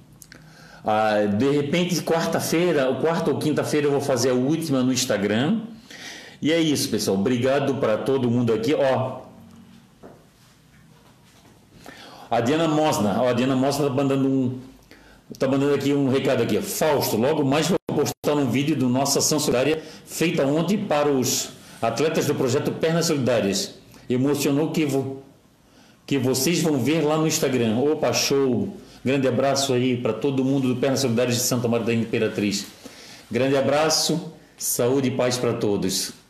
Ah, de repente, quarta-feira, quarta ou quinta-feira, eu vou fazer a última no Instagram. E é isso, pessoal. Obrigado para todo mundo aqui. Ó, a Diana Mosna, ó, a Diana Mosna está mandando um, tá mandando aqui um recado aqui. Fausto, logo mais vou postar um vídeo do nossa ação solidária feita ontem para os atletas do projeto Pernas Solidárias. Emocionou que, vo, que vocês vão ver lá no Instagram. Opa, show! Grande abraço aí para todo mundo do Pernas Solidárias de Santa Maria da Imperatriz. Grande abraço, saúde e paz para todos.